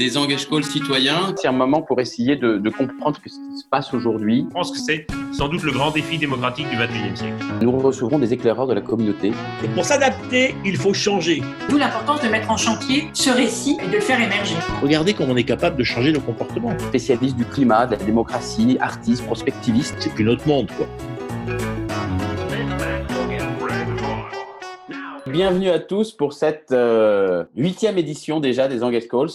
des engage calls citoyens. C'est un moment pour essayer de, comprendre ce qui se passe aujourd'hui. Je pense que c'est sans doute le grand défi démocratique du 21e siècle. Nous recevrons des éclaireurs de la communauté. Et pour s'adapter, il faut changer. D'où l'importance de mettre en chantier ce récit et de le faire émerger. Regardez comment on est capable de changer nos comportements. Spécialistes du climat, de la démocratie, artistes, prospectivistes. C'est plus notre monde, quoi. Bienvenue à tous pour cette euh, huitième édition déjà des Engage Calls.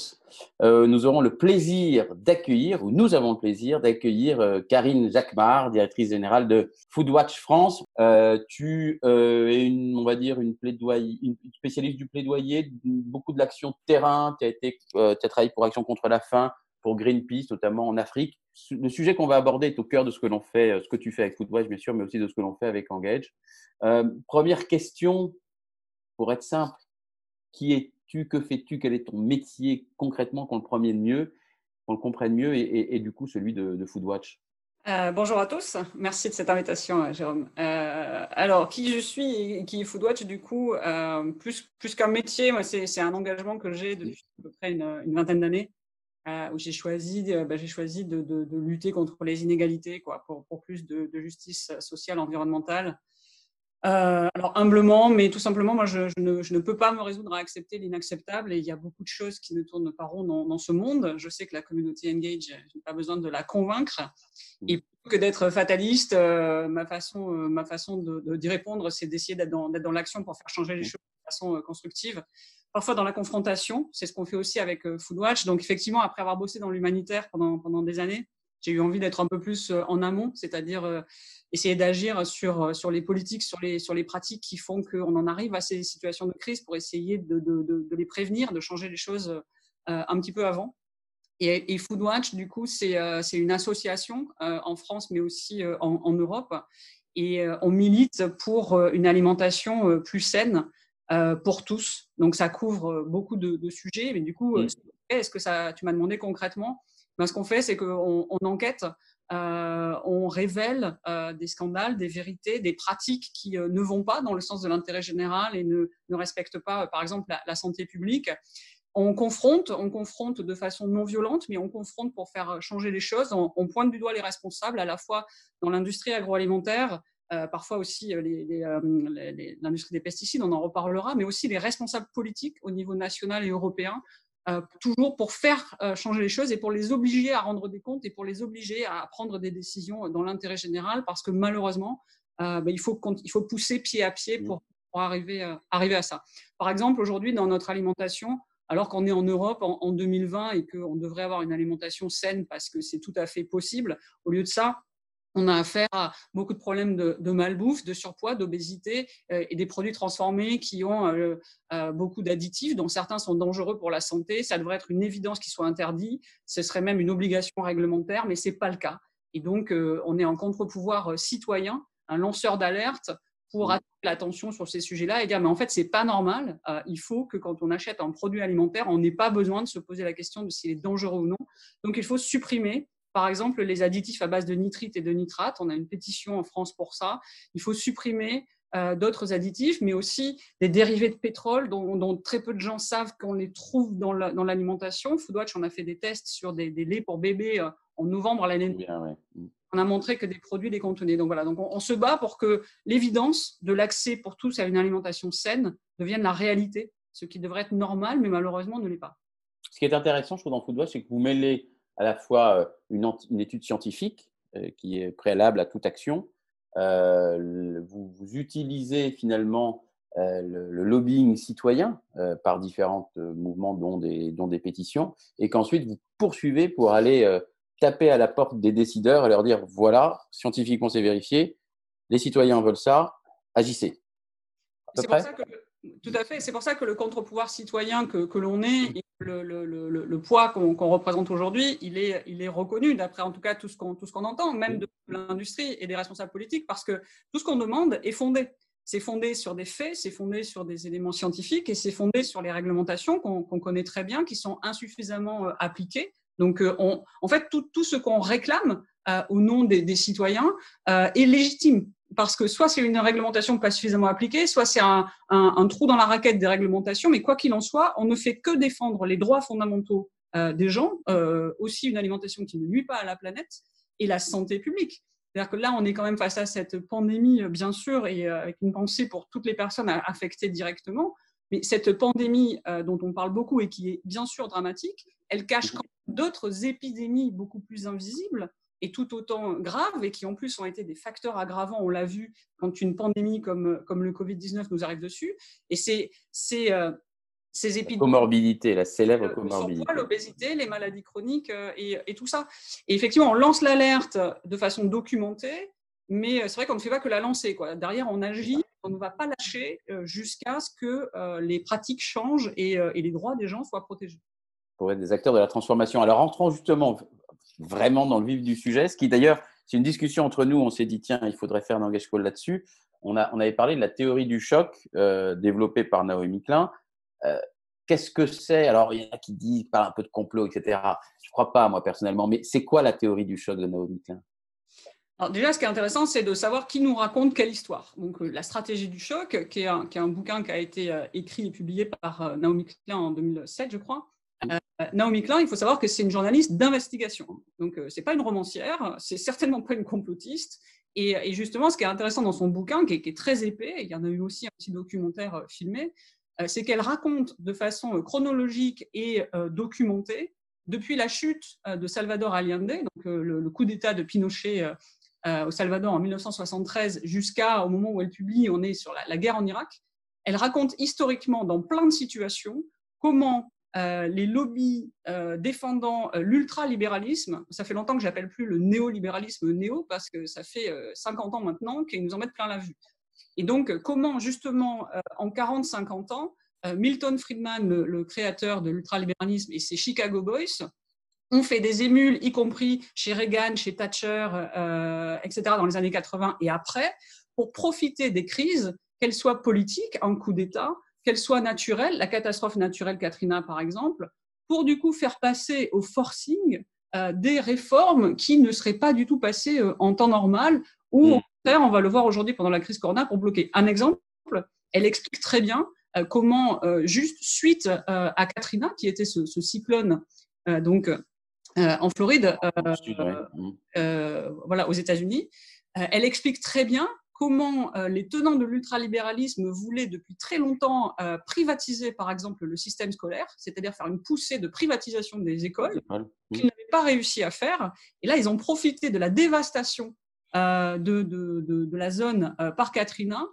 Euh, nous aurons le plaisir d'accueillir, ou nous avons le plaisir d'accueillir euh, Karine Jacquemart, directrice générale de Foodwatch France. tu es une, on va dire, une, une spécialiste du plaidoyer, beaucoup de l'action terrain. Tu as, été, as travaillé pour Action contre la faim, pour Greenpeace, notamment en Afrique. Le sujet qu'on va aborder est au cœur de ce que l'on fait, ce que tu fais avec Foodwatch, bien sûr, mais aussi de ce que l'on fait avec Engage. première question pour être simple, qui es-tu, que fais-tu, quel est ton métier concrètement qu'on le premier mieux, qu'on le comprenne mieux et, du coup celui de, Foodwatch? Euh, bonjour à tous, merci de cette invitation, euh, Jérôme. Euh, alors, qui je suis et qui est Foodwatch, du coup, plus, qu'un métier, moi, c'est, un engagement que j'ai depuis à peu près une, vingtaine d'années, où j'ai choisi, bah, choisi de, lutter contre les inégalités, quoi, pour plus de, justice sociale, environnementale, euh, alors humblement, mais tout simplement, moi, je, ne, peux pas me résoudre à accepter l'inacceptable et il y a beaucoup de choses qui ne tournent pas rond dans, ce monde. Je sais que la communauté Engage, je n'ai pas besoin de la convaincre. Mmh. Et plutôt que d'être fataliste, euh, ma façon, euh, ma façon d'y répondre, c'est d'essayer d'être dans, dans l'action pour faire changer les mmh. choses de façon constructive. Parfois dans la confrontation, c'est ce qu'on fait aussi avec Foodwatch. Donc effectivement, après avoir bossé dans l'humanitaire pendant, pendant des années, j'ai eu envie d'être un peu plus en amont, c'est-à-dire essayer d'agir sur, euh, sur les politiques, sur les, sur les pratiques qui font qu'on en arrive à ces situations de crise pour essayer de, de, de, les prévenir, de changer les choses euh, un petit peu avant. Et, et Foodwatch, du coup, c'est euh, une association en France, mais aussi en, en Europe. Et on milite pour une alimentation plus saine pour tous. Donc, ça couvre beaucoup de, de sujets. Mais du coup, est-ce que ça, tu m'as demandé concrètement ben, Ce qu'on fait, c'est qu'on on enquête euh, on révèle euh, des scandales, des vérités, des pratiques qui euh, ne vont pas dans le sens de l'intérêt général et ne, respectent pas, par exemple, la, santé publique. On confronte, on confronte de façon non violente, mais on confronte pour faire changer les choses. On, pointe du doigt les responsables, à la fois dans l'industrie agroalimentaire, parfois aussi l'industrie des pesticides, on en reparlera, mais aussi les responsables politiques au niveau national et européen euh, toujours pour faire euh, changer les choses et pour les obliger à rendre des comptes et pour les obliger à prendre des décisions dans l'intérêt général parce que malheureusement, euh, ben, il, faut, il faut pousser pied à pied pour, pour arriver, arriver à ça. Par exemple, aujourd'hui, dans notre alimentation, alors qu'on est en Europe en, en 2020 et qu'on devrait avoir une alimentation saine parce que c'est tout à fait possible, au lieu de ça, on a affaire à beaucoup de problèmes de, malbouffe, de surpoids, d'obésité euh, et des produits transformés qui ont euh, euh, beaucoup d'additifs, dont certains sont dangereux pour la santé. Ça devrait être une évidence qu'ils soient interdits. Ce serait même une obligation réglementaire, mais c'est pas le cas. Et donc, on est en contre-pouvoir citoyen, un lanceur d'alerte pour mmh. attirer l'attention sur ces sujets-là et dire mais en fait c'est pas normal. il faut que quand on achète un produit alimentaire, on n'ait pas besoin de se poser la question de s'il est dangereux ou non. Donc il faut supprimer par exemple, les additifs à base de nitrite et de nitrate, on a une pétition en France pour ça. Il faut supprimer euh, d'autres additifs, mais aussi des dérivés de pétrole dont, très peu de gens savent qu'on les trouve dans l'alimentation. Foodwatch, on a fait des tests sur des, laits pour bébés euh, en novembre l'année dernière. On a montré que des produits les contenaient. Donc voilà, donc on, se bat pour que l'évidence de l'accès pour tous à une alimentation saine devienne la réalité, ce qui devrait être normal, mais malheureusement ne l'est pas. Ce qui est intéressant, je trouve, dans Foodwatch, c'est que vous mêlez à la fois euh, une, une étude scientifique euh, qui est préalable à toute action. Euh, vous, vous, utilisez finalement le, lobbying citoyen par différents mouvements, dont des, dont des pétitions, et qu'ensuite vous poursuivez pour aller taper à la porte des décideurs et leur dire voilà, scientifiquement c'est vérifié, les citoyens veulent ça, agissez. C'est pour ça que tout à fait. C'est pour ça que le contre-pouvoir citoyen que, que l'on est, le, poids qu'on représente aujourd'hui, il est, reconnu, d'après en tout cas tout ce qu'on entend, même de l'industrie et des responsables politiques, parce que tout ce qu'on demande est fondé. C'est fondé sur des faits, c'est fondé sur des éléments scientifiques et c'est fondé sur les réglementations qu'on connaît très bien, qui sont insuffisamment euh, appliquées. Donc, euh, en fait, tout, ce qu'on réclame euh, au nom des citoyens est légitime parce que soit c'est une réglementation pas suffisamment appliquée, soit c'est un, un, un, trou dans la raquette des réglementations, mais quoi qu'il en soit, on ne fait que défendre les droits fondamentaux euh, des gens, euh, aussi une alimentation qui ne nuit pas à la planète et la santé publique. C'est-à-dire que là, on est quand même face à cette pandémie, bien sûr, et euh, avec une pensée pour toutes les personnes affectées directement. Mais cette pandémie euh, dont on parle beaucoup et qui est bien sûr dramatique, elle cache d'autres épidémies beaucoup plus invisibles et tout autant graves et qui en plus ont été des facteurs aggravants, on l'a vu quand une pandémie comme, comme le Covid-19 nous arrive dessus. Et c'est euh, ces épidémies. La comorbidité, la célèbre comorbidité. L'obésité, les maladies chroniques euh, et, et, tout ça. Et effectivement, on lance l'alerte de façon documentée, mais c'est vrai qu'on ne fait pas que la lancer. Quoi. Derrière, on agit, on ne va pas lâcher euh, jusqu'à ce que euh, les pratiques changent et, et, les droits des gens soient protégés. Pour être des acteurs de la transformation. Alors, entrons justement vraiment dans le vif du sujet, ce qui d'ailleurs, c'est une discussion entre nous, on s'est dit, tiens, il faudrait faire un engage call là-dessus. On, on avait parlé de la théorie du choc euh, développée par Naomi Klein. Euh, Qu'est-ce que c'est? Alors, il y en a qui disent parlent un peu de complot, etc. Je ne crois pas, moi, personnellement. Mais c'est quoi la théorie du choc de Naomi Klein? Alors déjà, ce qui est intéressant, c'est de savoir qui nous raconte quelle histoire. Donc, euh, la stratégie du choc, qui est, un, qui est un bouquin qui a été écrit et publié par Naomi Klein en 2007, je crois. Euh, Naomi Klein, il faut savoir que c'est une journaliste d'investigation. Donc, euh, c'est pas une romancière, c'est certainement pas une complotiste. Et, justement, ce qui est intéressant dans son bouquin, qui est, très épais, il y en a eu aussi un petit documentaire filmé, euh, c'est qu'elle raconte de façon chronologique et documentée, depuis la chute de Salvador Allende, donc le, coup d'État de Pinochet au Salvador en 1973 jusqu'à au moment où elle publie, on est sur la, guerre en Irak. Elle raconte historiquement dans plein de situations comment euh, les lobbies euh, défendant euh, l'ultralibéralisme, ça fait longtemps que j'appelle plus le néolibéralisme néo parce que ça fait 50 ans maintenant qu'ils nous en mettent plein la vue. Et donc, comment justement en 40-50 ans, Milton Friedman, le, créateur de l'ultralibéralisme et ses Chicago Boys, ont fait des émules, y compris chez Reagan, chez Thatcher, etc., dans les années 80 et après, pour profiter des crises, qu'elles soient politiques, un coup d'État, qu'elles soient naturelles, la catastrophe naturelle Katrina par exemple, pour du coup faire passer au forcing euh, des réformes qui ne seraient pas du tout passées euh, en temps normal, ou au contraire, on va le voir aujourd'hui pendant la crise Corona, pour bloquer. Un exemple, elle explique très bien euh, comment, juste suite à Katrina, qui était ce, ce cyclone donc en Floride, voilà, aux États-Unis, elle explique très bien comment euh, les tenants de l'ultralibéralisme voulaient depuis très longtemps euh, privatiser, par exemple, le système scolaire, c'est-à-dire faire une poussée de privatisation des écoles, qu'ils n'avaient pas réussi à faire. Et là, ils ont profité de la dévastation euh, de, de, de, de, la zone par Katrina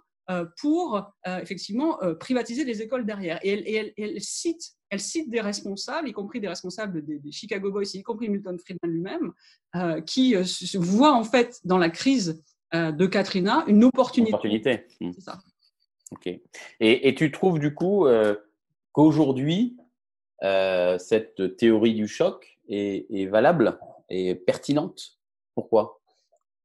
pour effectivement privatiser les écoles derrière. Et elle, et elle, elle, cite, elle cite des responsables, y compris des responsables des, des Chicago Boys, y compris Milton Friedman lui-même, qui voient en fait dans la crise de Katrina une opportunité. opportunité. Hmm. C'est ça. Ok. Et, et, tu trouves du coup euh, qu'aujourd'hui, euh, cette théorie du choc est, est, valable et pertinente? Pourquoi?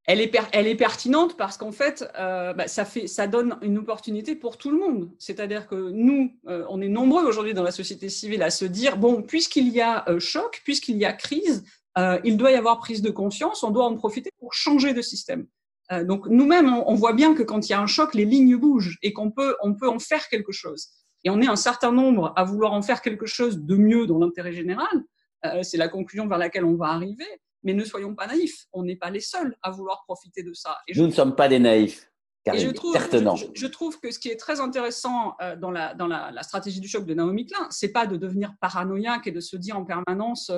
Elle est, per elle est pertinente parce qu'en fait, euh, bah, ça, fait, ça donne une opportunité pour tout le monde. C'est-à-dire que nous, euh, on est nombreux aujourd'hui dans la société civile à se dire, bon, puisqu'il y a euh, choc, puisqu'il y a crise, il doit y avoir prise de conscience, on doit en profiter pour changer de système. Euh, donc nous-mêmes, on, voit bien que quand il y a un choc, les lignes bougent et qu'on peut, on peut en faire quelque chose. Et on est un certain nombre à vouloir en faire quelque chose de mieux dans l'intérêt général. Euh, c'est la conclusion vers laquelle on va arriver. Mais ne soyons pas naïfs. On n'est pas les seuls à vouloir profiter de ça. Et Nous ne sommes pas des naïfs. Et je trouve, je, je, trouve, que ce qui est très intéressant euh, dans, la, dans la, la, stratégie du choc de Naomi Klein, c'est pas de devenir paranoïaque et de se dire en permanence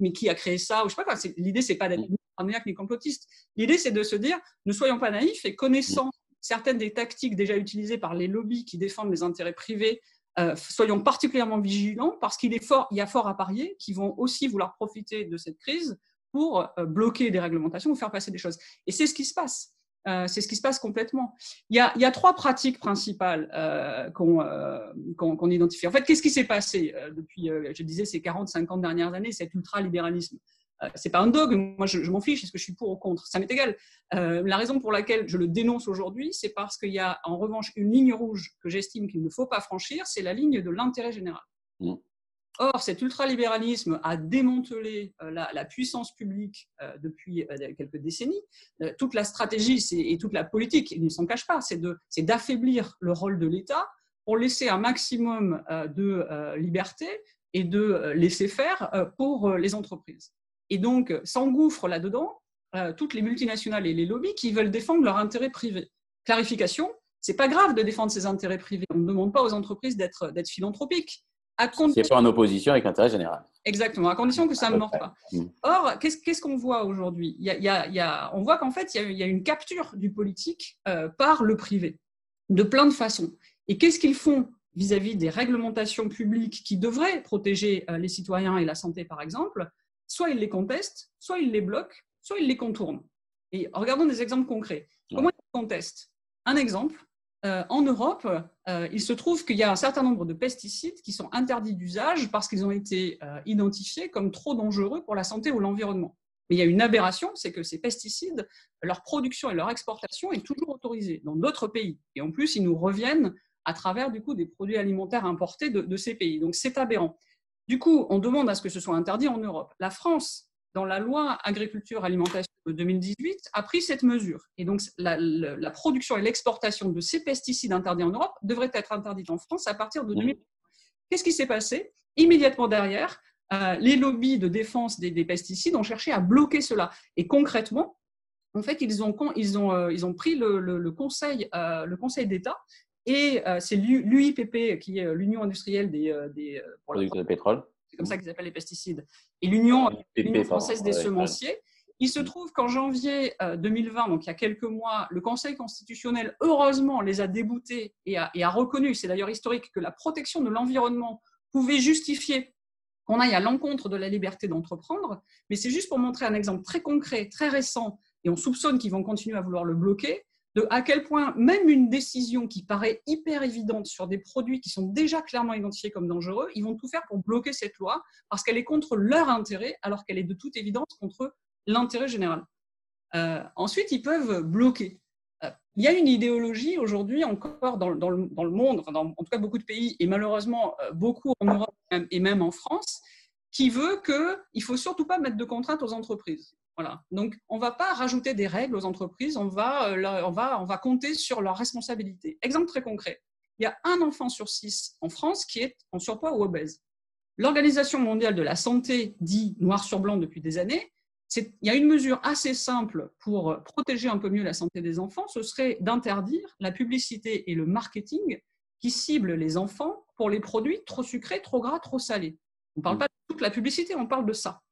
mais qui a créé ça ou je sais pas quoi. L'idée c'est pas d'être paranoïaque ni complotiste. L'idée, c'est de se dire, ne soyons pas naïfs et connaissant certaines des tactiques déjà utilisées par les lobbies qui défendent les intérêts privés, euh, soyons particulièrement vigilants parce qu'il est fort, il y a fort à parier qui vont aussi vouloir profiter de cette crise pour euh, bloquer des réglementations ou faire passer des choses. Et c'est ce qui se passe. Euh, c'est ce qui se passe complètement. Il y a, trois pratiques principales euh, qu'on euh, qu qu identifie. En fait, qu'est-ce qui s'est passé depuis, je disais, ces 40, 50 dernières années, cet ultralibéralisme? C'est pas un dogme, moi je, je m'en fiche, est-ce que je suis pour ou contre? Ça m'est égal. La raison pour laquelle je le dénonce aujourd'hui, c'est parce qu'il y a en revanche une ligne rouge que j'estime qu'il ne faut pas franchir, c'est la ligne de l'intérêt général. Or, cet ultralibéralisme a démantelé euh, la, puissance publique euh, depuis euh, quelques décennies. Toute la stratégie et toute la politique, il ne s'en cache pas, c'est d'affaiblir le rôle de l'État pour laisser un maximum de liberté et de laisser faire pour les entreprises. Et donc, s'engouffrent là-dedans toutes les multinationales et les lobbies qui veulent défendre leurs intérêts privés. Clarification, c'est pas grave de défendre ses intérêts privés. On ne demande pas aux entreprises d'être philanthropiques. À condition C'est pas en opposition avec l'intérêt général. Exactement, à condition que ça ne près. pas. Mm. Or, qu'est-ce qu'on voit aujourd'hui? On voit qu'en fait, il y, a, il y a une capture du politique euh, par le privé, de plein de façons. Et qu'est-ce qu'ils font vis-à-vis des réglementations publiques qui devraient protéger euh, les citoyens et la santé, par exemple? Soit ils les contestent, soit ils les bloquent, soit ils les contournent. Et regardons des exemples concrets. Comment ils contestent? Un exemple, euh, en Europe, euh, il se trouve qu'il y a un certain nombre de pesticides qui sont interdits d'usage parce qu'ils ont été euh, identifiés comme trop dangereux pour la santé ou l'environnement. Mais il y a une aberration, c'est que ces pesticides, leur production et leur exportation est toujours autorisée dans d'autres pays. Et en plus, ils nous reviennent à travers du coup des produits alimentaires importés de, de ces pays. Donc c'est aberrant. Du coup, on demande à ce que ce soit interdit en Europe. La France, dans la loi agriculture alimentation de 2018, a pris cette mesure. Et donc la, la- la production et l'exportation de ces pesticides interdits en Europe devraient être interdites en France à partir de 2000. Qu'est-ce qui s'est passé? Immédiatement derrière, euh, les lobbies de défense des, des pesticides ont cherché à bloquer cela. Et concrètement, en fait, ils ont, ils ont, euh, ils ont pris le, le- le conseil, euh, le conseil d'État et c'est l'U- l'UIPP, qui est l'Union industrielle des, des, pour la- de pétrole. C'est comme ça qu'ils appellent les pesticides, et l'Union l'Union française des semenciers. Il se trouve qu'en janvier euh, 2020, donc il y a quelques mois, le Conseil constitutionnel, heureusement, les a déboutés et a, et a reconnu, c'est d'ailleurs historique, que la protection de l'environnement pouvait justifier qu'on aille à l'encontre de la liberté d'entreprendre. Mais c'est juste pour montrer un exemple très concret, très récent, et on soupçonne qu'ils vont continuer à vouloir le bloquer, à quel point même une décision qui paraît hyper évidente sur des produits qui sont déjà clairement identifiés comme dangereux, ils vont tout faire pour bloquer cette loi parce qu'elle est contre leur intérêt alors qu'elle est de toute évidence contre l'intérêt général. Euh, ensuite, ils peuvent bloquer. Euh, il y a une idéologie aujourd'hui encore dans, le, monde, en tout cas beaucoup de pays, et malheureusement euh, beaucoup en Europe et même en France, qui veut qu'il ne faut surtout pas mettre de contraintes aux entreprises. Voilà. Donc, on ne va pas rajouter des règles aux entreprises, on va, euh, on, va, on va compter sur leurs responsabilités. Exemple très concret, il y a un enfant sur six en France qui est en surpoids ou obèse. L'Organisation mondiale de la santé dit noir sur blanc depuis des années, il y a une mesure assez simple pour protéger un peu mieux la santé des enfants, ce serait d'interdire la publicité et le marketing qui ciblent les enfants pour les produits trop sucrés, trop gras, trop salés. On ne parle pas de toute la publicité, on parle de ça.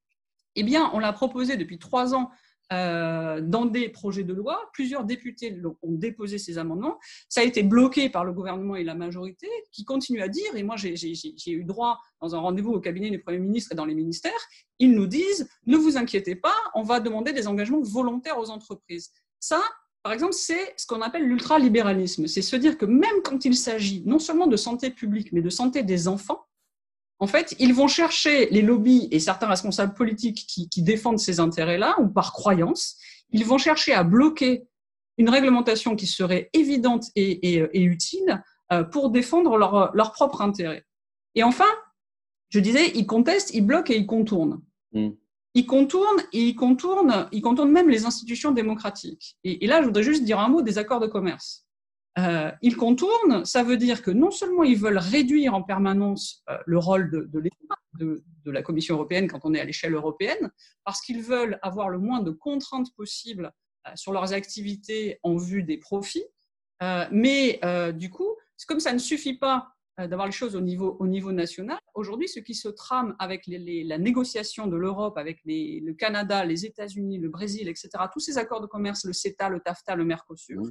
Eh bien, on l'a proposé depuis trois ans euh, dans des projets de loi. Plusieurs députés ont déposé ces amendements. Ça a été bloqué par le gouvernement et la majorité qui continuent à dire, et moi j'ai eu droit dans un rendez-vous au cabinet du Premier ministre et dans les ministères, ils nous disent, ne vous inquiétez pas, on va demander des engagements volontaires aux entreprises. Ça, par exemple, c'est ce qu'on appelle l'ultralibéralisme. C'est se dire que même quand il s'agit non seulement de santé publique, mais de santé des enfants, en fait, ils vont chercher les lobbies et certains responsables politiques qui, qui défendent ces intérêts-là, ou par croyance, ils vont chercher à bloquer une réglementation qui serait évidente et, et- et utile euh, pour défendre leur, leur propre intérêt. Et enfin, je disais, ils contestent, ils bloquent et ils contournent. Mm. Ils contournent et ils contournent, ils contournent même les institutions démocratiques. Et, et là, je voudrais juste dire un mot des accords de commerce. Euh, ils contournent, ça veut dire que non seulement ils veulent réduire en permanence euh, le rôle de, de l'État, de, de la Commission européenne quand on est à l'échelle européenne, parce qu'ils veulent avoir le moins de contraintes possibles euh, sur leurs activités en vue des profits. Euh, mais euh, du coup, comme ça ne suffit pas euh, d'avoir les choses au niveau, au niveau national. Aujourd'hui, ce qui se trame avec les, les- la négociation de l'Europe, avec les- le Canada, les États-Unis, le Brésil, etc., tous ces accords de commerce, le CETA, le TAFTA, le Mercosur.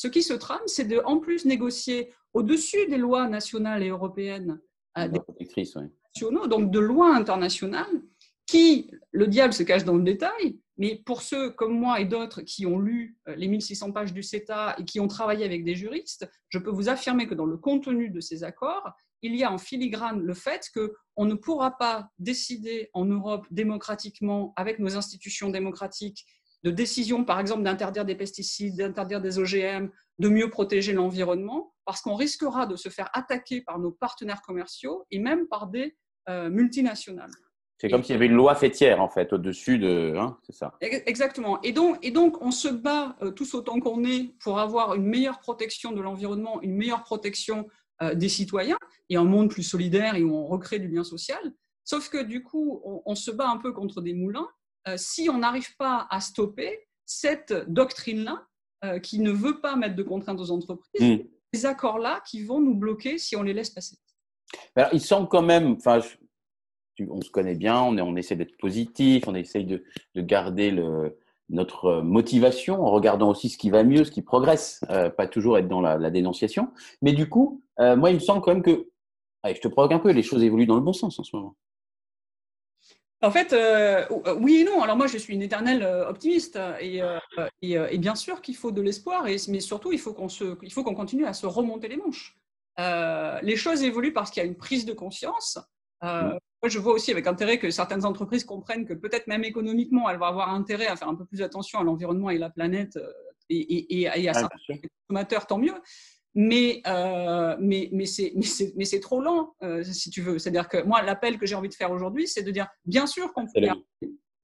Ce qui se trame, c'est de, en plus, négocier au-dessus des lois nationales et européennes, euh, des nationaux, donc de lois internationales, qui, le diable se cache dans le détail, mais pour ceux comme moi et d'autres qui ont lu euh, les 1600 pages du CETA et qui ont travaillé avec des juristes, je peux vous affirmer que dans le contenu de ces accords, il y a en filigrane le fait qu'on ne pourra pas décider en Europe démocratiquement, avec nos institutions démocratiques, de décision, par exemple, d'interdire des pesticides, d'interdire des OGM, de mieux protéger l'environnement, parce qu'on risquera de se faire attaquer par nos partenaires commerciaux et même par des multinationales. C'est comme s'il y avait une loi fêtière, en fait, au-dessus de. Hein, c'est ça. Exactement. Et donc, et donc, on se bat tous autant qu'on est pour avoir une meilleure protection de l'environnement, une meilleure protection des citoyens et un monde plus solidaire et où on recrée du lien social. Sauf que du coup, on, se bat un peu contre des moulins si on n'arrive pas à stopper cette doctrine-là qui ne veut pas mettre de contraintes aux entreprises, mmh. ces accords-là qui vont nous bloquer si on les laisse passer. Alors, il semble quand même, enfin, on se connaît bien, on, on essaie d'être positif, on essaye de, garder le, notre motivation en regardant aussi ce qui va mieux, ce qui progresse, euh, pas toujours être dans la, dénonciation. Mais du coup, euh, moi, il me semble quand même que, allez, je te provoque un peu, les choses évoluent dans le bon sens en ce moment. En fait, euh, oui et non. Alors moi, je suis une éternelle optimiste et, et, bien sûr qu'il faut de l'espoir, mais surtout, il faut qu'on continue à se remonter les manches. les choses évoluent parce qu'il y a une prise de conscience. Euh, moi, je vois aussi avec intérêt que certaines entreprises comprennent que peut-être même économiquement, elles vont avoir intérêt à faire un peu plus attention à l'environnement et la planète euh, et, à certains consommateurs, tant mieux. Mais, euh, mais, mais c'est trop lent, si tu veux. C'est-à-dire que moi, l'appel que j'ai envie de faire aujourd'hui, c'est de dire, bien sûr qu'on peut,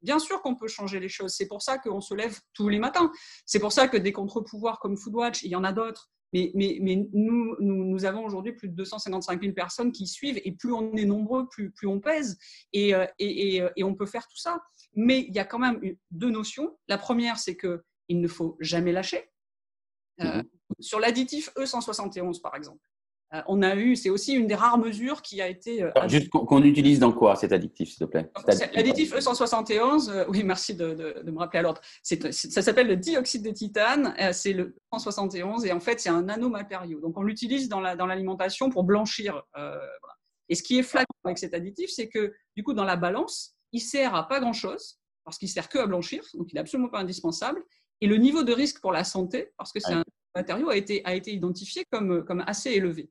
bien sûr qu'on peut changer les choses. C'est pour ça qu'on se lève tous les matins. C'est pour ça que des contre-pouvoirs comme Foodwatch, il y en a d'autres, mais, mais, mais nous, nous, nous, avons aujourd'hui plus de 255 000 personnes qui suivent et plus on est nombreux, plus, plus on pèse et, euh, et, et, et, on peut faire tout ça. Mais il y a quand même deux notions. La première, c'est qu'il ne faut jamais lâcher. Euh, mmh sur l'additif E171, par exemple, euh, on a eu, c'est aussi une des rares mesures qui a été. Euh, juste qu'on utilise dans quoi cet additif, s'il te plaît? L'additif E171, euh, oui, merci de, me rappeler à l'ordre. Ça s'appelle le dioxyde de titane, c'est le 171, et en fait, c'est un nanomatériau. Donc, on l'utilise dans l'alimentation pour blanchir. Et ce qui est flagrant avec cet additif, c'est que, du coup, dans la balance, il sert à pas grand-chose, parce qu'il sert que à blanchir, donc il n'est absolument pas indispensable. Et le niveau de risque pour la santé, parce que c'est un matériau, a été, identifié comme, assez élevé.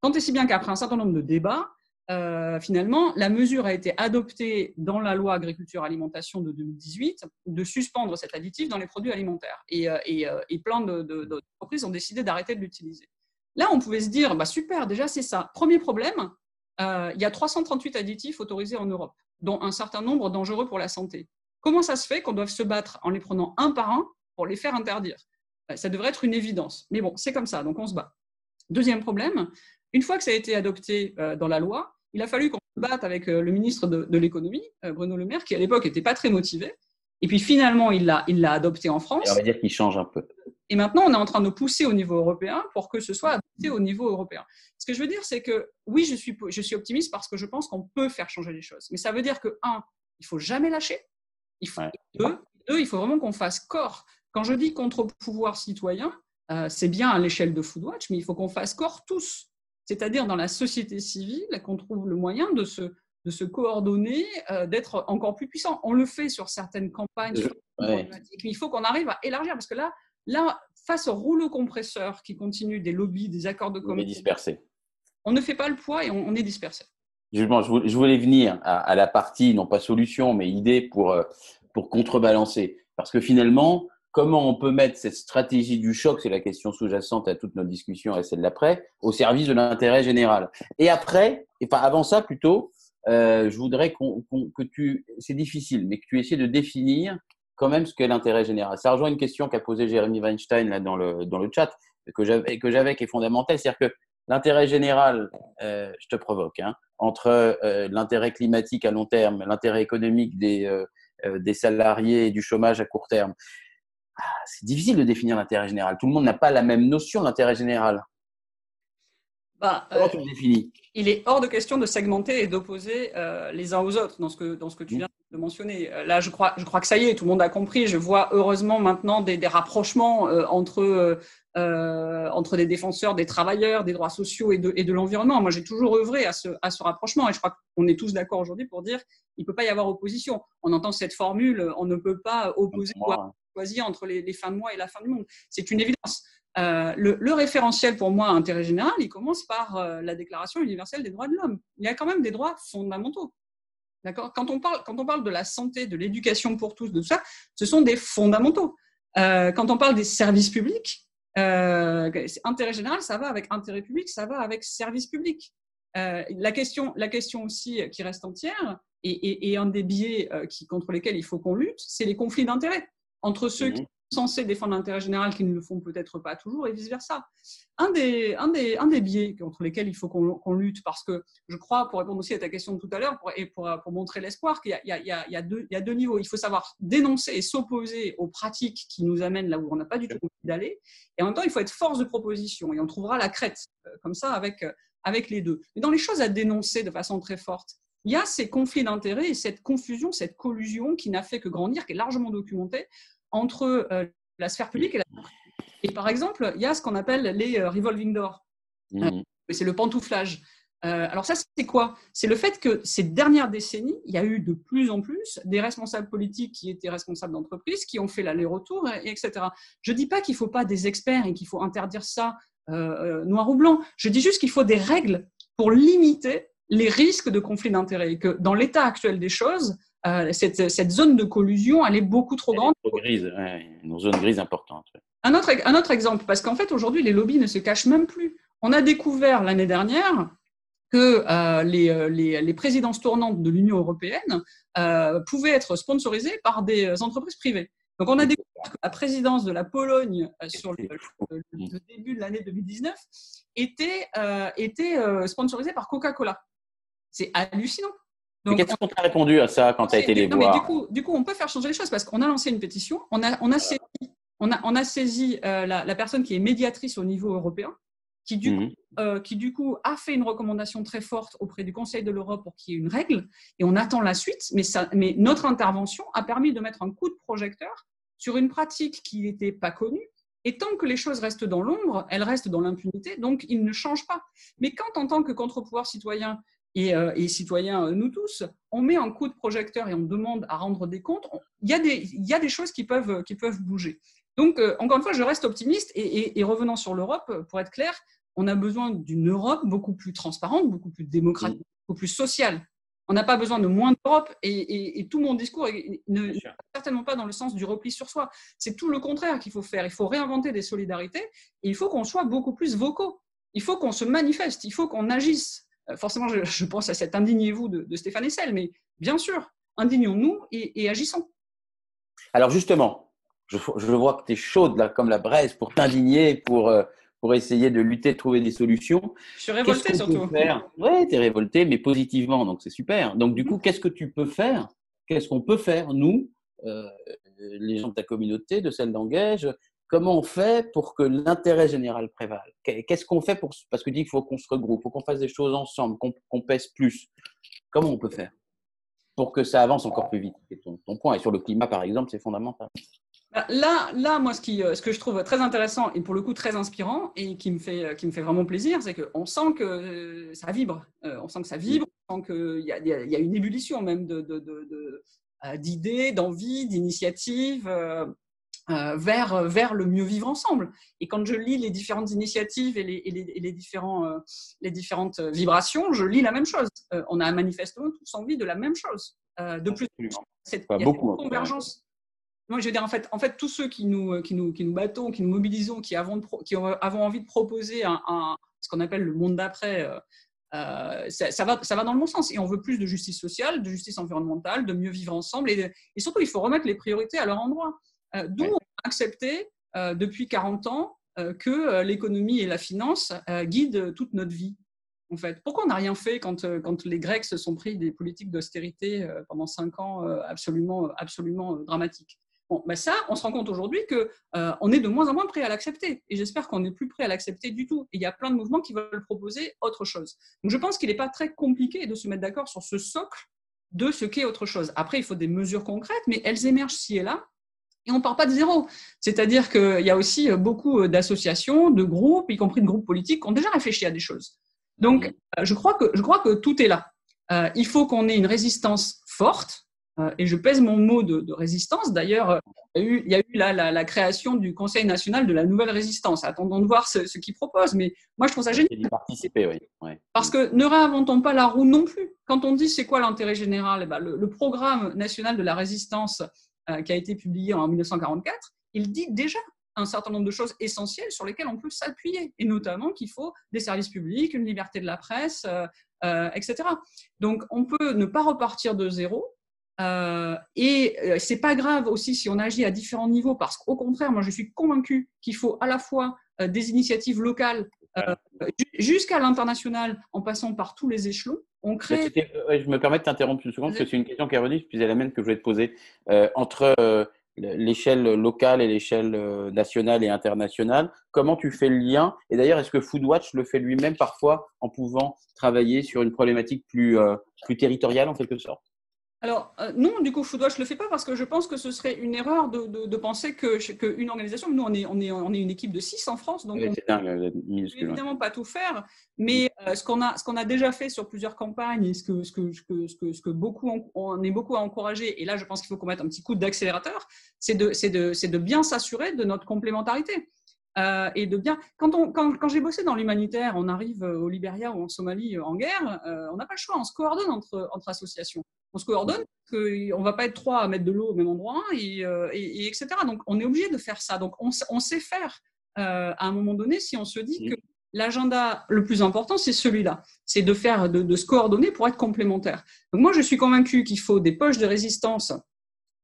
Tant et si bien qu'après un certain nombre de débats, euh, finalement, la mesure a été adoptée dans la loi agriculture-alimentation de 2018 de suspendre cet additif dans les produits alimentaires. Et, euh, euh, plein d'entreprises ont décidé d'arrêter de l'utiliser. Là, on pouvait se dire, bah, super, déjà c'est ça. Premier problème, il y a 338 additifs autorisés en Europe, dont un certain nombre dangereux pour la santé. Comment ça se fait qu'on doive se battre en les prenant un par un pour les faire interdire? Ça devrait être une évidence. Mais bon, c'est comme ça, donc on se bat. Deuxième problème, une fois que ça a été adopté euh, dans la loi, il a fallu qu'on se batte avec euh, le ministre de, l'économie, euh, Bruno Le Maire, qui à l'époque n'était pas très motivé. Et puis finalement, il l'a, il l'a adopté en France. on va dire qu'il change un peu. Et maintenant, on est en train de pousser au niveau européen pour que ce soit adopté au niveau européen. Ce que je veux dire, c'est que oui, je suis, je suis optimiste parce que je pense qu'on peut faire changer les choses. Mais ça veut dire que, un, il faut jamais lâcher. Il faut, deux, deux, il faut vraiment qu'on fasse corps. Quand je dis contre-pouvoir citoyen, c'est bien à l'échelle de Foodwatch, mais il faut qu'on fasse corps tous c'est-à-dire dans la société civile, qu'on trouve le moyen de se, de se coordonner, euh, d'être encore plus puissant. On le fait sur certaines campagnes, mais il faut qu'on arrive à élargir, parce que là, là, face au rouleau compresseur qui continue des lobbies, des accords de commerce, on est dispersé. On ne fait pas le poids et on, est dispersé. je voulais venir à, la partie, non pas solution, mais idée pour, euh, pour contrebalancer. Parce que finalement, comment on peut mettre cette stratégie du choc, c'est la question sous-jacente à toute notre discussion et celle d'après, au service de l'intérêt général. Et après, et pas avant ça plutôt, euh, je voudrais que tu, c'est difficile, mais que tu essaies de définir quand même ce qu'est l'intérêt général. Ça rejoint une question qu'a posée Jérémy Weinstein là dans le, dans le chat, que j'avais, que j'avais qui est fondamentale, c'est-à-dire que l'intérêt général, euh, je te provoque, hein, entre euh, l'intérêt climatique à long terme, l'intérêt économique des, euh, des salariés et du chômage à court terme, c'est difficile de définir l'intérêt général. Tout le monde n'a pas la même notion d'intérêt général. Bah, Comment tu le définis? Il est hors de question de segmenter et d'opposer euh, les uns aux autres dans ce que, dans ce que tu mmh. viens de mentionner. Euh, là, je crois, je crois que ça y est, tout le monde a compris. Je vois heureusement maintenant des, rapprochements euh, entre, entre des défenseurs, des travailleurs, des droits sociaux et de, et de l'environnement. Moi, j'ai toujours œuvré à ce, à ce rapprochement et je crois qu'on est tous d'accord aujourd'hui pour dire qu'il ne peut pas y avoir opposition. On entend cette formule, on ne peut pas opposer choisir entre les, fins de mois et la fin du monde. C'est une évidence. Euh, le, référentiel pour moi, intérêt général, il commence par euh, la Déclaration universelle des droits de l'homme. Il y a quand même des droits fondamentaux. D'accord? Quand, on parle, quand on parle de la santé, de l'éducation pour tous, de tout ça, ce sont des fondamentaux. Euh, quand on parle des services publics, intérêt général, ça va avec intérêt public, ça va avec service public. la, question, la question aussi qui reste entière, et, un des biais contre lesquels il faut qu'on lutte, c'est les conflits d'intérêts entre ceux qui censés défendre l'intérêt général qui ne le font peut-être pas toujours et vice-versa. Un des, un, des, un des biais contre lesquels il faut qu'on lutte, parce que je crois, pour répondre aussi à ta question de tout à l'heure et pour, pour, montrer l'espoir, qu'il y, y, y, a deux, il y a deux niveaux. Il faut savoir dénoncer et s'opposer aux pratiques qui nous amènent là où on n'a pas du tout envie d'aller. Et en même temps, il faut être force de proposition et on trouvera la crête euh, comme ça avec, euh, avec les deux. Mais dans les choses à dénoncer de façon très forte, il y a ces conflits d'intérêts et cette confusion, cette collusion qui n'a fait que grandir, qui est largement documentée, entre euh, la sphère publique et la Et par exemple, il y a ce qu'on appelle les euh, revolving doors. Mmh. Euh, c'est le pantouflage. alors ça, c'est quoi? C'est le fait que ces dernières décennies, il y a eu de plus en plus des responsables politiques qui étaient responsables d'entreprise, qui ont fait l'aller-retour, etc. Je ne dis pas qu'il ne faut pas des experts et qu'il faut interdire ça noir ou blanc. Je dis juste qu'il faut des règles pour limiter les risques de conflit d'intérêts. Et que dans l'état actuel des choses, euh, cette, zone de collusion, elle est beaucoup trop grande. Trop grise, une zone grise importante. Un, autre, un autre exemple, parce qu'en fait, aujourd'hui, les lobbies ne se cachent même plus. On a découvert l'année dernière que euh, les, euh, les, les, présidences tournantes de l'Union européenne pouvaient être sponsorisées par des entreprises privées. Donc, on a découvert que la présidence de la Pologne sur le, début de l'année 2019 était, était sponsorisée par Coca-Cola. C'est hallucinant. Qu'est-ce qu'on t'a répondu à ça quand tu as été les voir du, coup, du coup, on peut faire changer les choses parce qu'on a lancé une pétition, on a, on a saisi, on a, on a saisi euh, la, personne qui est médiatrice au niveau européen, qui du, coup, mhm. euh, qui du coup a fait une recommandation très forte auprès du Conseil de l'Europe pour qu'il y ait une règle, et on attend la suite, mais, ça, mais notre intervention a permis de mettre un coup de projecteur sur une pratique qui n'était pas connue, et tant que les choses restent dans l'ombre, elles restent dans l'impunité, donc ils ne changent pas. Mais quand, en tant que contre-pouvoir citoyen, euh, et, citoyens, euh, nous tous, on met un coup de projecteur et on demande à rendre des comptes, il y a des, il y a des choses qui peuvent, qui peuvent bouger. Donc, euh, encore une fois, je reste optimiste et, revenant sur l'Europe, pour être clair, on a besoin d'une Europe beaucoup plus transparente, beaucoup plus démocratique, beaucoup plus sociale. On n'a pas besoin de moins d'Europe et, tout mon discours ne certainement pas dans le sens du repli sur soi. C'est tout le contraire qu'il faut faire. Il faut réinventer des solidarités et il faut qu'on soit beaucoup plus vocaux. Il faut qu'on se manifeste, il faut qu'on agisse. Euh, forcément, je, pense à cet indignez-vous de, Stéphane Essel, mais bien sûr, indignons-nous et, agissons. Alors justement, je, vois que tu es chaude là, comme la braise pour t'indigner, pour, euh, pour essayer de lutter, de trouver des solutions. Je suis révoltée surtout. Oui, tu es révoltée, mais positivement, donc c'est super. Donc du coup, qu'est-ce que tu peux faire? Qu'est-ce qu'on peut faire, nous, euh, les gens de ta communauté, de celle d'Engage? Comment on fait pour que l'intérêt général prévale? Qu'est-ce qu'on fait pour parce que dis qu'il faut qu'on se regroupe, qu'on fasse des choses ensemble, qu'on pèse plus. Comment on peut faire pour que ça avance encore plus vite? Ton, ton, point et sur le climat par exemple, c'est fondamental. Bah, là, là, moi, euh, ce que je trouve très intéressant et pour le coup très inspirant et qui me fait, euh, qui me fait vraiment plaisir, c'est qu'on sent que euh, ça vibre. on sent que ça vibre, on sent qu'il y, a une ébullition même d'idées, de, de, d'envie, d'initiatives. Euh, vers, euh, vers le mieux vivre ensemble. Et quand je lis les différentes initiatives et les, les, différents, euh, les différentes vibrations, je lis la même chose. on a manifestement tous envie de la même chose. de plus, cette, Pas beaucoup, convergence. Moi, je veux dire, en fait, en fait, tous ceux qui nous, qui nous, qui nous battons, qui nous mobilisons, qui avons, qui avons envie de proposer un, ce qu'on appelle le monde d'après, ça, va, ça va dans le bon sens. Et on veut plus de justice sociale, de justice environnementale, de mieux vivre ensemble. Et, et surtout, il faut remettre les priorités à leur endroit. Euh, d'où on a accepté euh, depuis 40 ans euh, que l'économie et la finance guident toute notre vie. En fait. Pourquoi on n'a rien fait quand, quand, les Grecs se sont pris des politiques d'austérité pendant cinq ans absolument, absolument dramatiques? Bon, ben ça, on se rend compte aujourd'hui qu'on est de moins en moins prêt à l'accepter. Et j'espère qu'on n'est plus prêt à l'accepter du tout. Et il y a plein de mouvements qui veulent proposer autre chose. Donc je pense qu'il n'est pas très compliqué de se mettre d'accord sur ce socle de ce qu'est autre chose. Après, il faut des mesures concrètes, mais elles émergent ci et là. Et on ne part pas de zéro. C'est-à-dire qu'il y a aussi euh, beaucoup euh, d'associations, de groupes, y compris de groupes politiques, qui ont déjà réfléchi à des choses. Donc, euh, je crois que, je crois que tout est là. il faut qu'on ait une résistance forte, et je pèse mon mot de, résistance. D'ailleurs, il y a eu, la, la, création du Conseil national de la nouvelle résistance. Attendons de voir ce, ce qu'il propose, mais moi, je trouve ça génial. participer, oui. Parce que ne réinventons pas la roue non plus. Quand on dit c'est quoi l'intérêt général, eh ben, le, le, programme national de la résistance qui a été publié en 1944, il dit déjà un certain nombre de choses essentielles sur lesquelles on peut s'appuyer, et notamment qu'il faut des services publics, une liberté de la presse, euh, euh, etc. Donc, on peut ne pas repartir de zéro. Euh, et euh, c'est pas grave aussi si on agit à différents niveaux, parce qu'au contraire, moi je suis convaincu qu'il faut à la fois euh, des initiatives locales euh, ju- jusqu'à l'international, en passant par tous les échelons. On crée. C'était- ouais, je me permets de t'interrompre une seconde, parce que c'est une question qui est revenue, puis c'est la même que je voulais te poser. Euh, entre euh, l'échelle locale et l'échelle euh, nationale et internationale, comment tu fais le lien? Et d'ailleurs, est-ce que Foodwatch le fait lui-même parfois en pouvant travailler sur une problématique plus, euh, plus territoriale en quelque sorte? Alors, euh, non, du coup, Foodwatch ne le fait pas parce que je pense que ce serait une erreur de, de- de penser que- qu'une organisation, nous, on est, on, est, on est une équipe de 6 en France, donc on ne peut évidemment pas tout faire, mais euh, ce qu'on a, ce qu'on a déjà fait sur plusieurs campagnes et ce que, ce que, ce que, ce que, que beaucoup, on, on est beaucoup à encourager, et là, je pense qu'il faut qu'on mette un petit coup d'accélérateur, c'est de, c'est de, c'est de bien s'assurer de notre complémentarité. Euh, et de bien. Quand, on, quand, quand j'ai bossé dans l'humanitaire, on arrive au Libéria ou en Somalie en guerre, euh, on n'a pas le choix, on se coordonne entre, entre associations. On se coordonne qu'on ne va pas être trois à mettre de l'eau au même endroit, et, euh, et, et etc. Donc on est obligé de faire ça. Donc on, sait faire euh, à un moment donné si on se dit que l'agenda le plus important, c'est celui-là. C'est de faire, de, de se coordonner pour être complémentaire. Donc moi, je suis convaincue qu'il faut des poches de résistance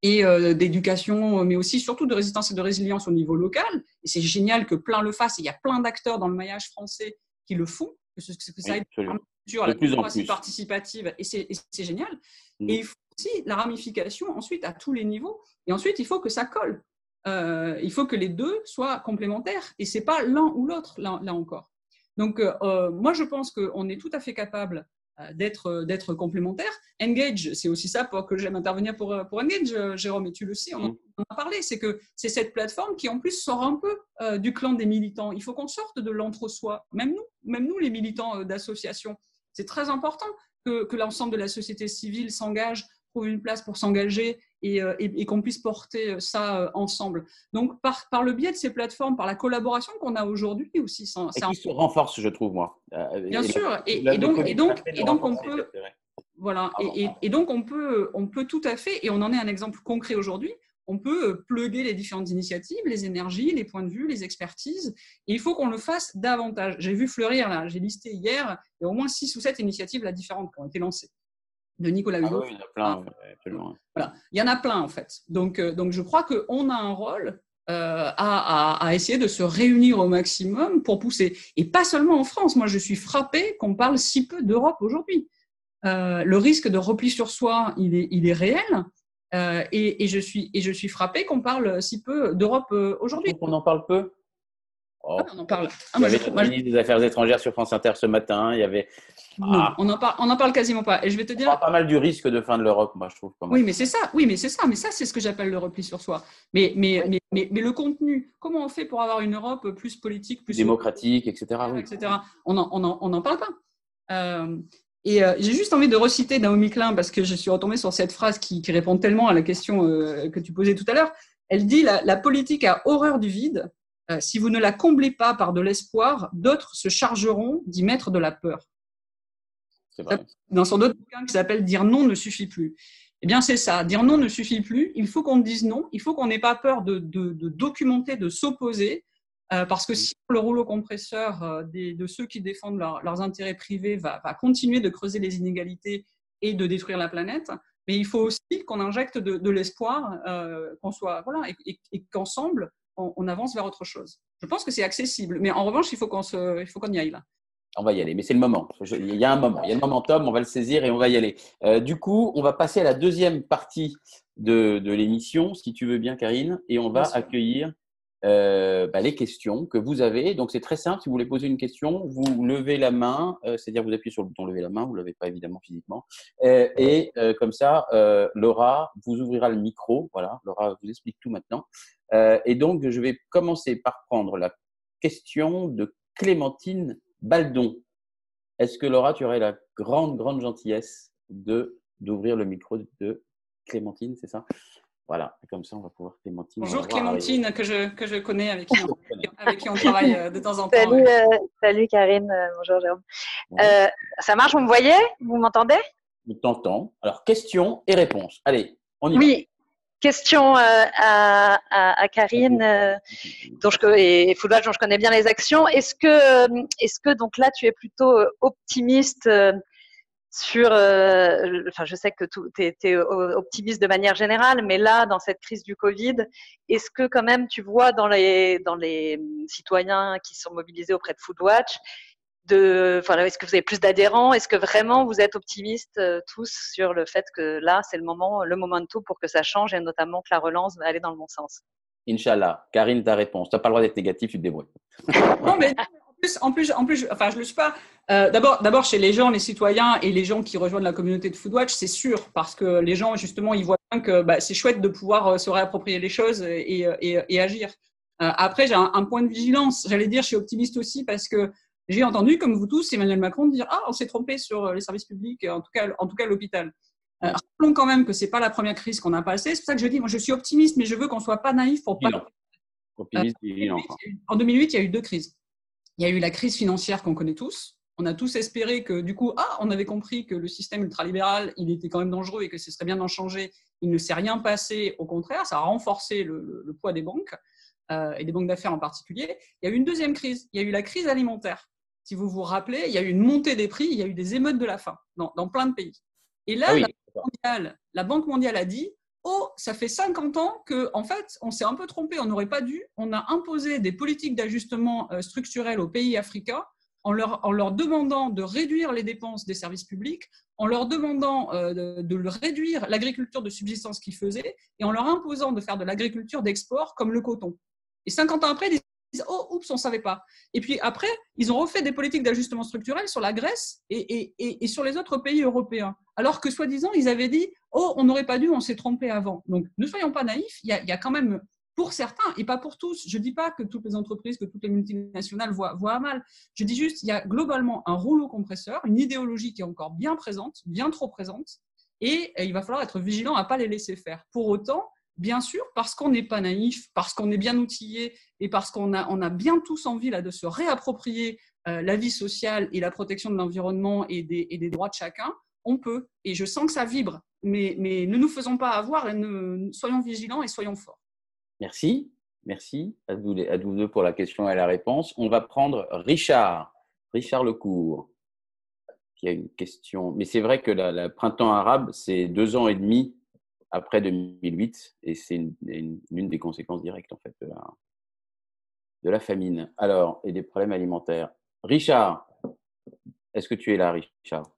et euh, d'éducation, mais aussi surtout de résistance et de résilience au niveau local. Et c'est génial que plein le fassent. Et il y a plein d'acteurs dans le maillage français qui le font, que, ce- que ça Oui, aide absolument. la culture, De la plus participative, et c'est génial. Mm. Et il faut aussi la ramification ensuite à tous les niveaux. Et ensuite, il faut que ça colle. Euh, il faut que les deux soient complémentaires. Et c'est pas l'un ou l'autre, là, là encore. Donc, euh, moi, je pense qu'on est tout à fait capable euh, d'être d'être complémentaires. Engage, c'est aussi ça pour que j'aime intervenir pour, euh, pour Engage, euh, Jérôme, et tu le sais, on en Mm. on en a parlé. C'est que c'est cette plateforme qui, en plus, sort un peu euh, du clan des militants. Il faut qu'on sorte de l'entre-soi. Même nous, même nous, les militants euh, d'associations. C'est très important que, que l'ensemble de la société civile s'engage, trouve une place pour s'engager et, euh, et- et qu'on puisse porter euh, ça euh, ensemble. Donc, par, par le biais de ces plateformes, par la collaboration qu'on a aujourd'hui aussi, Et un qui se renforce, je trouve, moi. Bien et sûr, et, la- et le donc, donc, de et donc on peut, voilà, et donc on peut, on peut tout à fait, et on en est un exemple concret aujourd'hui, on peut euh, plugger les différentes initiatives, les énergies, les points de vue, les expertises, et il faut qu'on le fasse davantage. J'ai vu fleurir, là, j'ai listé hier, il y a au moins six ou sept initiatives là, différentes qui ont été lancées, de Nicolas Ah Hulot. oui, il y en a plein, ouais, absolument. Voilà. Il y en a plein en fait. Donc, euh, donc je crois qu'on a un rôle euh, à, à- à essayer de se réunir au maximum pour pousser. Et pas seulement en France. Moi, je suis frappée qu'on parle si peu d'Europe aujourd'hui. Euh, le risque de repli sur soi, il est, il est réel. Euh, et, et je suis, et je suis frappée qu'on parle si peu d'Europe euh, aujourd'hui. On en parle peu? Oh. Ah, on en parle. Ah, Il y avait le je- ministre des Affaires étrangères sur France Inter ce matin. Il y avait non, Ah. on en parle, on en parle quasiment pas. Et je vais te on dire, parle pas mal du risque de fin de l'Europe, moi, je trouve. quand même. Oui, mais c'est ça. Oui, mais c'est ça. Mais ça, c'est ce que j'appelle le repli sur soi. Mais, mais, mais, mais, mais le contenu, comment on fait pour avoir une Europe plus politique, plus Démocratique, etc. oui. etc. On n'en on en, on en parle pas. Euh, et euh, j'ai juste envie de reciter Naomi Klein parce que je suis retombée sur cette phrase qui, qui répond tellement à la question euh, que tu posais tout à l'heure. Elle dit la, la politique a horreur du vide. Euh, si vous ne la comblez pas par de l'espoir, d'autres se chargeront d'y mettre de la peur C'est vrai. dans son autre bouquin qui s'appelle Dire non ne suffit plus. Eh bien, c'est ça. Dire non ne suffit plus. Il faut qu'on dise non. Il faut qu'on n'ait pas peur de, de- de documenter, de s'opposer. Euh, parce que si le rouleau compresseur euh, des- de ceux qui défendent leur- leurs intérêts privés va, va continuer de creuser les inégalités et de détruire la planète, mais il faut aussi qu'on injecte de, de l'espoir, euh, qu'on soit voilà, et, et- et qu'ensemble on, on avance vers autre chose. Je pense que c'est accessible, mais en revanche, il faut qu'on se, il faut qu'on y aille là. On va y aller, mais c'est le moment. Je- Il y a un moment, il y a le momentum, on va le saisir et on va y aller. Euh, du coup, on va passer à la deuxième partie de, de l'émission, si tu veux bien, Karine, et on va accueillir euh, bah, les questions que vous avez. Donc, c'est très simple. Si vous voulez poser une question, vous levez la main, euh, c'est-à-dire vous appuyez sur le bouton lever la main, vous ne l'avez pas évidemment physiquement. Euh, et euh, comme ça, euh, Laura vous ouvrira le micro. Voilà, Laura vous explique tout maintenant. Euh, et donc, je vais commencer par prendre la question de Clémentine Baldon. Est-ce que Laura, tu aurais la grande, grande gentillesse de d'ouvrir le micro de Clémentine, c'est ça? Voilà, comme ça, on va pouvoir Clémentine. on Bonjour Clémentine, que je, que je connais, avec qui on, avec qui on travaille euh, de temps en temps. Salut, ouais. euh, salut Karine, euh, bonjour Jérôme. Euh, ça marche, vous me voyez? Vous m'entendez? On t'entend. Alors, question et réponse. Allez, on y va. Oui. question euh, à, à, à, Karine, euh, dont je, et Football, dont je connais bien les actions. Est-ce que, euh, est-ce que donc là, tu es plutôt optimiste sur, enfin, je sais que tu es, optimiste de manière générale, mais là, dans cette crise du Covid, est-ce que quand même tu vois dans les, dans les citoyens qui sont mobilisés auprès de Foodwatch, de, enfin, est-ce que vous avez plus d'adhérents? Est-ce que vraiment vous êtes optimistes tous sur le fait que là, c'est le moment, le moment de tout pour que ça change et notamment que la relance va aller dans le bon sens? Inch'Allah. Karine, ta réponse. Tu n'as pas le droit d'être négatif, tu te débrouilles. non, mais en plus, en plus, enfin, je ne le suis pas. Euh, d'abord, d'abord, chez les gens, les citoyens et les gens qui rejoignent la communauté de Foodwatch, c'est sûr, parce que les gens, justement, ils voient bien que bah, c'est chouette de pouvoir euh, se réapproprier les choses et, et, et agir. Euh, après, j'ai un, un, point de vigilance. J'allais dire, je suis optimiste aussi parce que j'ai entendu, comme vous tous, Emmanuel Macron dire Ah, on s'est trompé sur les services publics, en tout cas, en tout cas l'hôpital. Euh, rappelons quand même que c'est pas la première crise qu'on a passée. C'est pour ça que je dis, moi, je suis optimiste, mais je veux qu'on soit pas naïf pour pas. Optimiste, en 2008, il y a eu deux crises. Il y a eu la crise financière qu'on connaît tous. On a tous espéré que, du coup, ah, on avait compris que le système ultralibéral, il était quand même dangereux et que ce serait bien d'en changer. Il ne s'est rien passé. Au contraire, ça a renforcé le, le, poids des banques euh, et des banques d'affaires en particulier. Il y a eu une deuxième crise. Il y a eu la crise alimentaire. Si vous vous rappelez, il y a eu une montée des prix, il y a eu des émeutes de la faim dans, dans plein de pays. Et là, ah la, Banque mondiale, la Banque mondiale a dit Oh, ça fait 50 ans que, en fait, on s'est un peu trompé, on n'aurait pas dû. On a imposé des politiques d'ajustement euh, structurel aux pays africains en leur, demandant de réduire les dépenses des services publics, en leur demandant euh, de, réduire l'agriculture de subsistance qu'ils faisaient et en leur imposant de faire de l'agriculture d'export comme le coton. Et 50 ans après, disent Oh, oups, on ne savait pas. Et puis après, ils ont refait des politiques d'ajustement structurel sur la Grèce et, et, et, sur les autres pays européens. Alors que, soi-disant, ils avaient dit Oh, on n'aurait pas dû, on s'est trompé avant. Donc, ne soyons pas naïfs, il y, a, quand même pour certains, et pas pour tous, je ne dis pas que toutes les entreprises, que toutes les multinationales voient, voient mal. Je dis juste, il y a globalement un rouleau compresseur, une idéologie qui est encore bien présente, bien trop présente, et il va falloir être vigilant à ne pas les laisser faire. Pour autant, bien sûr, parce qu'on n'est pas naïf, parce qu'on est bien outillé et parce qu'on a, on a bien tous envie là, de se réapproprier euh, la vie sociale et la protection de l'environnement et des, et des, droits de chacun, on peut. Et je sens que ça vibre. Mais, mais ne nous faisons pas avoir et soyons vigilants et soyons forts. Merci. Merci à vous deux pour la question et la réponse. On va prendre Richard, Richard Lecourt, qui a une question. Mais c'est vrai que le printemps arabe, c'est deux ans et demi après 2008 et c'est une, une, des conséquences directes en fait de la, de la famine. Alors, et des problèmes alimentaires. Richard, est-ce que tu es là, Richard?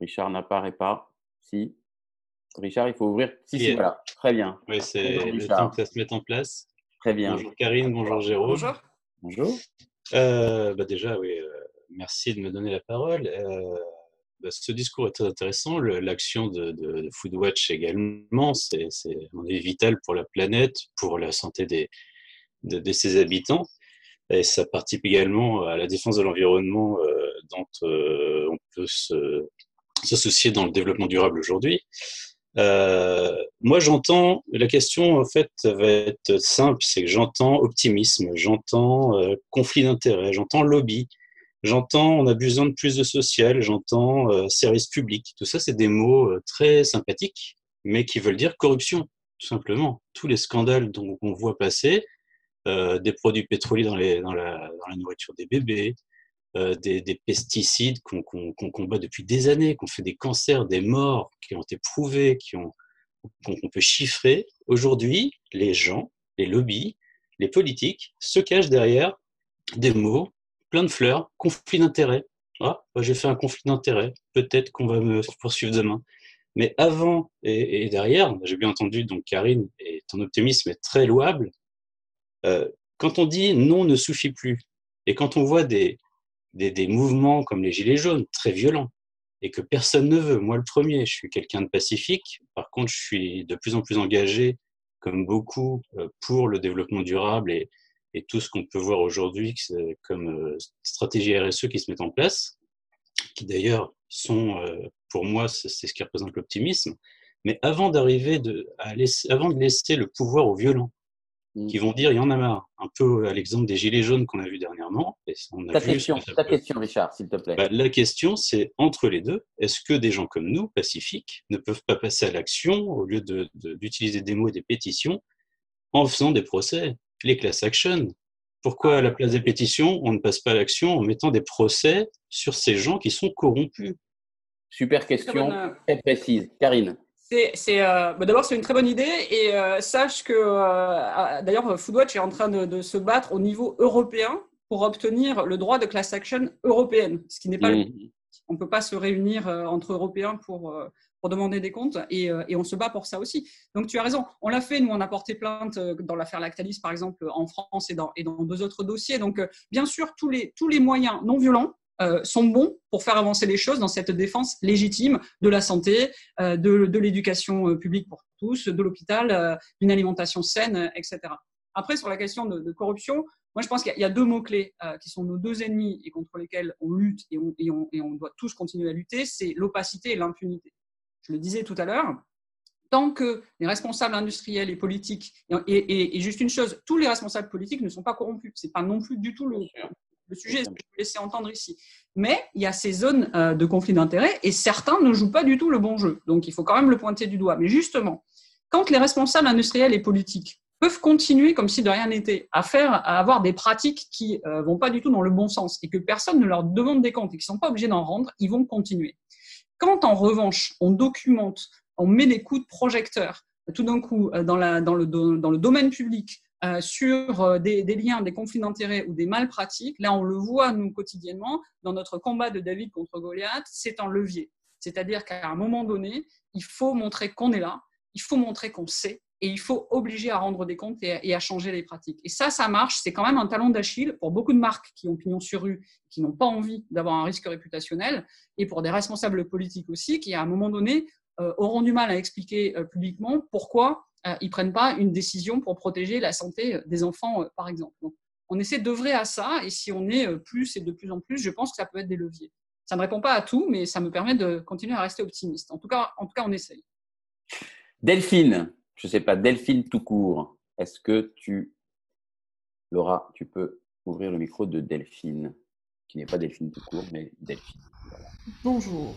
Richard n'apparaît pas. Si. Richard, il faut ouvrir. Si, si, voilà. Très bien. Oui, c'est le temps que ça se mette en place. Très bien. Bonjour Karine, bonjour Jérôme. Bonjour. Bonjour. Euh, bah déjà, oui, euh, merci de me donner la parole. Euh, ce discours est très intéressant. L'action de, de, de, Foodwatch également, c'est vital pour la planète, pour la santé des, de, ses habitants. Et ça participe également à la défense de l'environnement euh, dont euh, on peut s'associer dans le développement durable aujourd'hui. Euh, moi, j'entends, la question en fait va être simple, c'est que j'entends optimisme, j'entends conflit d'intérêts, j'entends lobby, j'entends on a besoin de plus de social, j'entends euh, service public. Tout ça, c'est des mots euh, très sympathiques, mais qui veulent dire corruption, tout simplement. Tous les scandales dont on voit passer, euh, des produits pétroliers dans, la, nourriture des bébés, euh, des, des, pesticides qu'on qu qu combat depuis des années, qu'on fait des cancers, des morts qui ont été prouvés, qu'on qu peut chiffrer. Aujourd'hui, les gens, les lobbies, les politiques se cachent derrière des mots, plein de fleurs, conflit d'intérêts. Ah, j'ai fait un conflit d'intérêts, peut-être qu'on va me poursuivre demain. Mais avant et, derrière, j'ai bien entendu, donc Karine, et ton optimisme est très louable. Euh, quand on dit non ne suffit plus, et quand on voit des, des, des, mouvements comme les Gilets jaunes, très violents, et que personne ne veut. Moi, le premier, je suis quelqu'un de pacifique. Par contre, je suis de plus en plus engagé, comme beaucoup, euh, pour le développement durable et, et tout ce qu'on peut voir aujourd'hui comme euh, stratégie RSE qui se met en place, qui d'ailleurs sont, euh, pour moi, c'est ce qui représente l'optimisme. Mais avant d'arriver de, à laisser, avant de laisser le pouvoir aux violents, Mm. qui vont dire il y en a marre. Un peu à l'exemple des gilets jaunes qu'on a vu dernièrement. Et on a Ta vu question, ta question, Richard, s'il te plaît. Bah, la question, c'est entre les deux, est-ce que des gens comme nous, pacifiques, ne peuvent pas passer à l'action au lieu de- de- d'utiliser des mots et des pétitions en faisant des procès, les class action Pourquoi à la place des pétitions, on ne passe pas à l'action en mettant des procès sur ces gens qui sont corrompus? Super question, euh, très précise. Karine. C'est, c'est, euh, bah, d'abord, c'est une très bonne idée et euh, sache que euh, d'ailleurs Foodwatch est en train de, de se battre au niveau européen pour obtenir le droit de class action européenne, ce qui n'est pas le Mm. On ne peut pas se réunir euh, entre Européens pour, euh, pour demander des comptes et, euh, et on se bat pour ça aussi. Donc tu as raison, on l'a fait, nous on a porté plainte euh, dans l'affaire Lactalis par exemple en France et dans, deux autres dossiers. Donc euh, bien sûr, tous les, moyens non violents sont bons pour faire avancer les choses dans cette défense légitime de la santé, de, l'éducation publique pour tous, de l'hôpital, d'une alimentation saine, etc. Après, sur la question de, corruption, moi, je pense qu'il y a- deux mots-clés qui sont nos deux ennemis et contre lesquels on lutte et on doit tous continuer à lutter, c'est l'opacité et l'impunité. Je le disais tout à l'heure, tant que les responsables industriels et politiques, et, et- et juste une chose, tous les responsables politiques ne sont pas corrompus. C'est pas non plus du tout le, le sujet, ce que je vais laisser entendre ici. Mais il y a ces zones euh, de conflit d'intérêts et certains ne jouent pas du tout le bon jeu. Donc il faut quand même le pointer du doigt. Mais justement, quand les responsables industriels et politiques peuvent continuer comme si de rien n'était à faire, à avoir des pratiques qui euh, vont pas du tout dans le bon sens et que personne ne leur demande des comptes et qu'ils sont pas obligés d'en rendre, ils vont continuer. Quand en revanche on documente, on met des coups de projecteur tout d'un coup euh, dans, le, domaine public euh, sur euh, des, des liens, des conflits d'intérêts ou des malpratiques, là on le voit nous quotidiennement dans notre combat de David contre Goliath, c'est un levier. C'est-à-dire qu'à un moment donné, il faut montrer qu'on est là, il faut montrer qu'on sait, et il faut obliger à rendre des comptes et à, changer les pratiques. Et ça, ça marche. C'est quand même un talon d'Achille pour beaucoup de marques qui ont pignon sur rue, qui n'ont pas envie d'avoir un risque réputationnel, et pour des responsables politiques aussi, qui à un moment donné euh, auront du mal à expliquer euh, publiquement pourquoi euh, ils prennent pas une décision pour protéger la santé des enfants, par exemple. Donc, on essaie d'œuvrer à ça, et si on est plus et de plus en plus, je pense que ça peut être des leviers. Ça ne répond pas à tout, mais ça me permet de continuer à rester optimiste. En tout cas, en tout cas, on essaye. Delphine, je ne sais pas, Delphine tout court. Est-ce que tu, Laura, tu peux ouvrir le micro de Delphine, qui n'est pas Delphine tout court, mais Delphine. Voilà. Bonjour.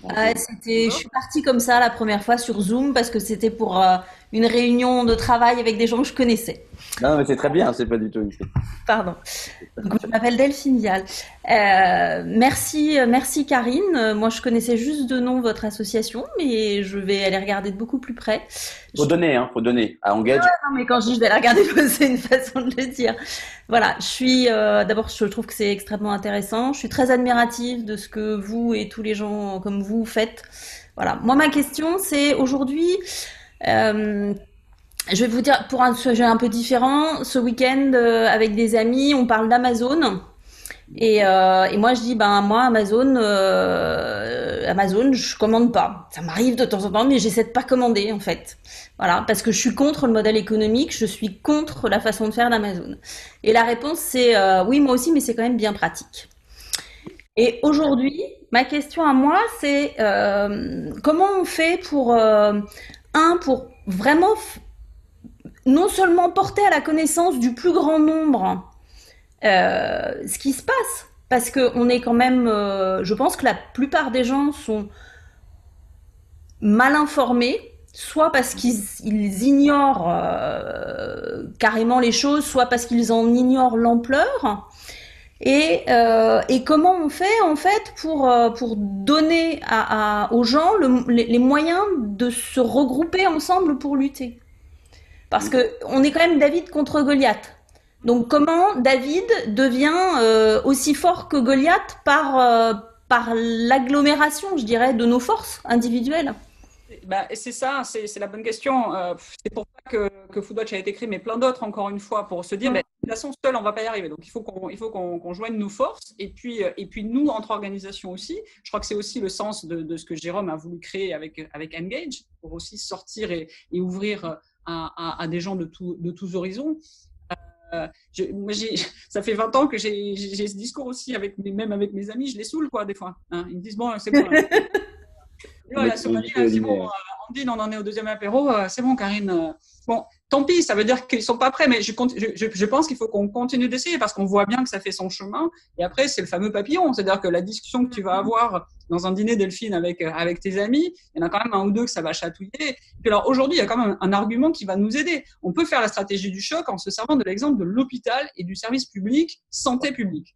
Bonjour. Ah, c'était, je suis partie comme ça la première fois sur Zoom parce que c'était pour euh, une réunion de travail avec des gens que je connaissais. Non, mais c'est très bien, c'est pas du tout une Pardon. Donc, je m'appelle Delphine Vial. Euh, merci, merci Karine. Moi, je connaissais juste de nom votre association, mais je vais aller regarder de beaucoup plus près. Faut donner, hein, faut donner. À Engage, Non, mais quand je dis je vais la regarder, c'est une façon de le dire. Voilà, je suis euh, d'abord, je trouve que c'est extrêmement intéressant. Je suis très admirative de ce que vous et tous les gens comme vous faites. Voilà. Moi, ma question, c'est aujourd'hui, euh, je vais vous dire pour un sujet un peu différent. Ce week-end, euh, avec des amis, on parle d'Amazon. Et, euh, et moi, je dis, ben moi, Amazon, euh, Amazon, je commande pas. Ça m'arrive de temps en temps, mais j'essaie de pas commander en fait. Voilà, parce que je suis contre le modèle économique, je suis contre la façon de faire d'Amazon. Et la réponse, c'est euh, oui, moi aussi, mais c'est quand même bien pratique. Et aujourd'hui, ma question à moi, c'est comment on fait pour un pour vraiment non seulement porter à la connaissance du plus grand nombre euh, ce qui se passe, parce que on est quand même, euh, je pense que la plupart des gens sont mal informés, soit parce qu'ils ils ignorent euh, carrément les choses, soit parce qu'ils en ignorent l'ampleur. Et, comment on fait en fait pour, donner aux gens le- les, les moyens de se regrouper ensemble pour lutter? Parce que on est quand même David contre Goliath. Donc comment David devient euh, aussi fort que Goliath par, euh, par l'agglomération, je dirais, de nos forces individuelles? Et c'est ça, c'est la bonne question. Euh, c'est pour ça que, que Foodwatch a été écrit, mais plein d'autres encore une fois, pour se dire, Mm. mais, de toute façon, seul, on va pas y arriver. Donc, il faut qu'on qu'on qu'on joigne nos forces. Et puis, et puis, nous, entre organisations aussi, je crois que c'est aussi le sens de, de ce que Jérôme a voulu créer avec, avec Engage, pour aussi sortir et, et ouvrir à, à, à des gens de, tout, de tous horizons. Euh, je, moi, ça fait 20 ans que j'ai ce discours aussi, avec, même avec mes amis, je les saoule, quoi, des fois. hein. Ils me disent, bon, c'est là. Somalie, là, c'est bon, lumière. euh, Andine, on en est au deuxième apéro, euh, c'est bon, Karine. euh. Bon, tant pis, ça veut dire qu'ils sont pas prêts, mais je, je, je pense qu'il faut qu'on continue d'essayer parce qu'on voit bien que ça fait son chemin. Et après, c'est le fameux papillon, c'est-à-dire que la discussion que tu vas avoir dans un dîner Delphine avec avec tes amis, il y en a quand même un ou deux que ça va chatouiller. Et puis alors aujourd'hui, il y a quand même un argument qui va nous aider. On peut faire la stratégie du choc en se servant de l'exemple de l'hôpital et du service public santé publique.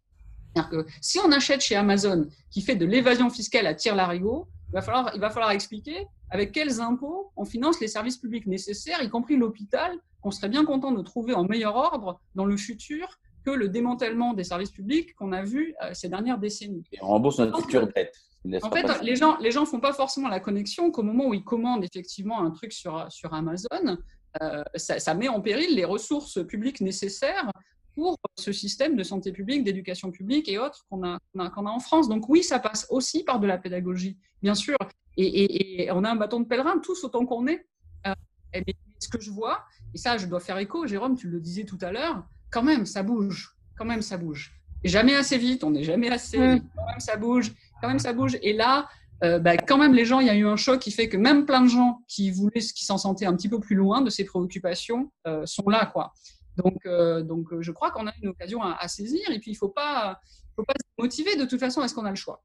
C'est-à-dire que si on achète chez Amazon qui fait de l'évasion fiscale à tir larigot, il va falloir, il va falloir expliquer avec quels impôts on finance les services publics nécessaires, y compris l'hôpital, qu'on serait bien content de trouver en meilleur ordre dans le futur que le démantèlement des services publics qu'on a vu euh, ces dernières décennies. Et on rembourse notre future dette. En fait, les gens les gens font pas forcément la connexion qu'au moment où ils commandent effectivement un truc sur, sur Amazon, euh, ça, ça, met en péril les ressources publiques nécessaires pour ce système de santé publique, d'éducation publique et autres qu'on a, qu'on a, a, en France. Donc oui, ça passe aussi par de la pédagogie, bien sûr. Et, et, et on a un bâton de pèlerin, tous autant qu'on est. Euh, mais ce que je vois, et ça, je dois faire écho, Jérôme, tu le disais tout à l'heure, quand même, ça bouge. Quand même, ça bouge. Et jamais assez vite, on n'est jamais assez. Mmh. Quand même, ça bouge. Quand même, ça bouge. Et là, euh, bah, quand même, les gens, il y a eu un choc qui fait que même plein de gens qui voulaient, qui s'en sentaient un petit peu plus loin de ces préoccupations, euh, sont là, quoi. Donc, euh, donc je crois qu'on a une occasion à, à, saisir et puis il ne faut pas, faut pas se motiver de toute façon, est-ce qu'on a le choix?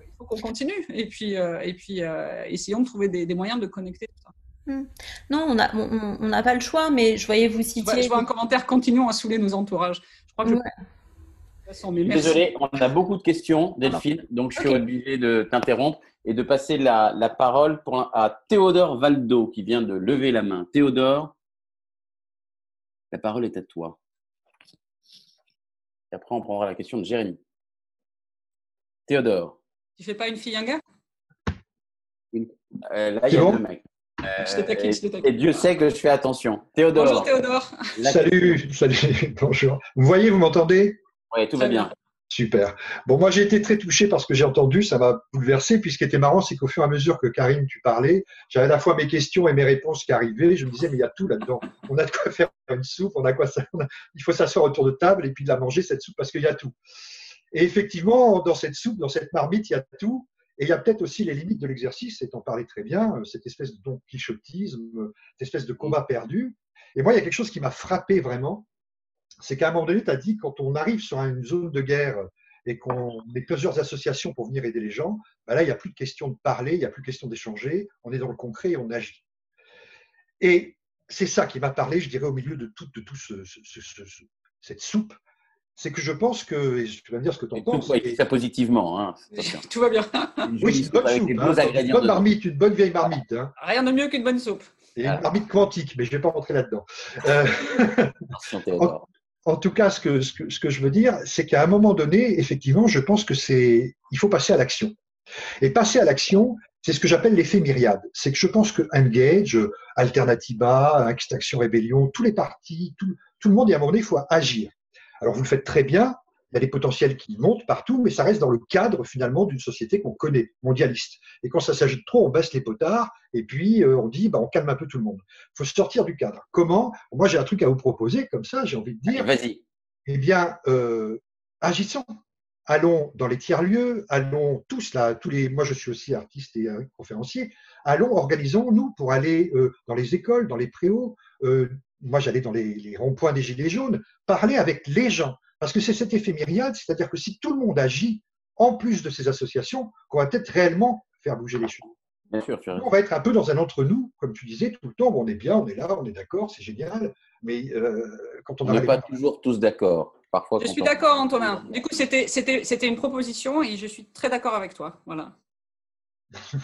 Il faut qu'on continue et puis, euh, et puis euh, essayons de trouver des, des, moyens de connecter tout ça. Mmh. Non, on n'a on, on pas le choix, mais je voyais vous citer. Je vois, je vois un commentaire continuons à saouler nos entourages. Je crois que ouais. je... façon, Désolé, on a beaucoup de questions, Delphine, Alors. donc je suis okay. obligé de t'interrompre et de passer la, la parole pour, à Théodore Valdo qui vient de lever la main. Théodore, la parole est à toi. Et après, on prendra la question de Jérémy. Théodore. Tu fais pas une fille, un gars? Une... euh, Là, il y a bon deux mecs. Euh, et, et, Dieu sait que je fais attention. Théodore. Bonjour Théodore. Salut, salut, bonjour. Vous voyez, vous m'entendez? Oui, tout va bien. Super. Bon, moi j'ai été très touché parce que j'ai entendu, ça m'a bouleversé. Puis ce qui était marrant, c'est qu'au fur et à mesure que Karine, tu parlais, j'avais à la fois mes questions et mes réponses qui arrivaient. Je me disais, mais il y a tout là-dedans. On a de quoi faire une soupe, on a quoi ça. A... Il faut s'asseoir autour de table et puis de la manger cette soupe parce qu'il y a tout. Et effectivement, dans cette soupe, dans cette marmite, il y a tout. Et il y a peut-être aussi les limites de l'exercice, et t'en parlais très bien, cette espèce de don quichotisme, cette espèce de combat perdu. Et moi, il y a quelque chose qui m'a frappé vraiment, c'est qu'à un moment donné, tu as dit, quand on arrive sur une zone de guerre et qu'on met plusieurs associations pour venir aider les gens, ben là, il n'y a plus de question de parler, il n'y a plus de question d'échanger, on est dans le concret et on agit. Et c'est ça qui m'a parlé, je dirais, au milieu de toute de tout ce, ce, ce, cette soupe, c'est que je pense que, et tu vas me dire ce que tu en penses. Oui, ça positivement. Hein, tout va bien. oui, c'est une bonne soupe, hein, une bonne marmite, une bonne vieille marmite. Hein. Rien de mieux qu'une bonne soupe. Et une marmite quantique, mais je ne vais pas rentrer là-dedans. Euh, en, en, tout cas, ce que, je veux dire, c'est qu'à un moment donné, effectivement, je pense que c'est, il faut passer à l'action. Et passer à l'action, c'est ce que j'appelle l'effet myriade. C'est que je pense que Engage, Alternativa, Extinction Rébellion, tous les partis, tout, le monde, y a un moment donné, il faut agir. Alors vous le faites très bien, il y a des potentiels qui montent partout, mais ça reste dans le cadre finalement d'une société qu'on connaît, mondialiste. Et quand ça s'agit de trop, on baisse les potards et puis euh, on dit bah, on calme un peu tout le monde. Il faut sortir du cadre. Comment? Moi j'ai un truc à vous proposer, comme ça j'ai envie de dire. Vas-y. Eh bien, euh, agissons. Allons dans les tiers-lieux, allons tous là, tous les. Moi je suis aussi artiste et euh, conférencier. Allons, organisons-nous pour aller dans les écoles, dans les préaux, moi j'allais dans les, les ronds-points des Gilets jaunes, parler avec les gens. Parce que c'est cet effet myriade, c'est-à-dire que si tout le monde agit, en plus de ces associations, qu'on va peut-être réellement faire bouger les choses. Bien sûr, tu on va être un peu dans un entre-nous, comme tu disais, tout le temps, on est bien, on est là, on est d'accord, c'est génial, mais euh, quand on n'est pas toujours tous d'accord. Parfois, je suis d'accord, Antonin. Du coup, c'était une proposition et je suis très d'accord avec toi. Voilà.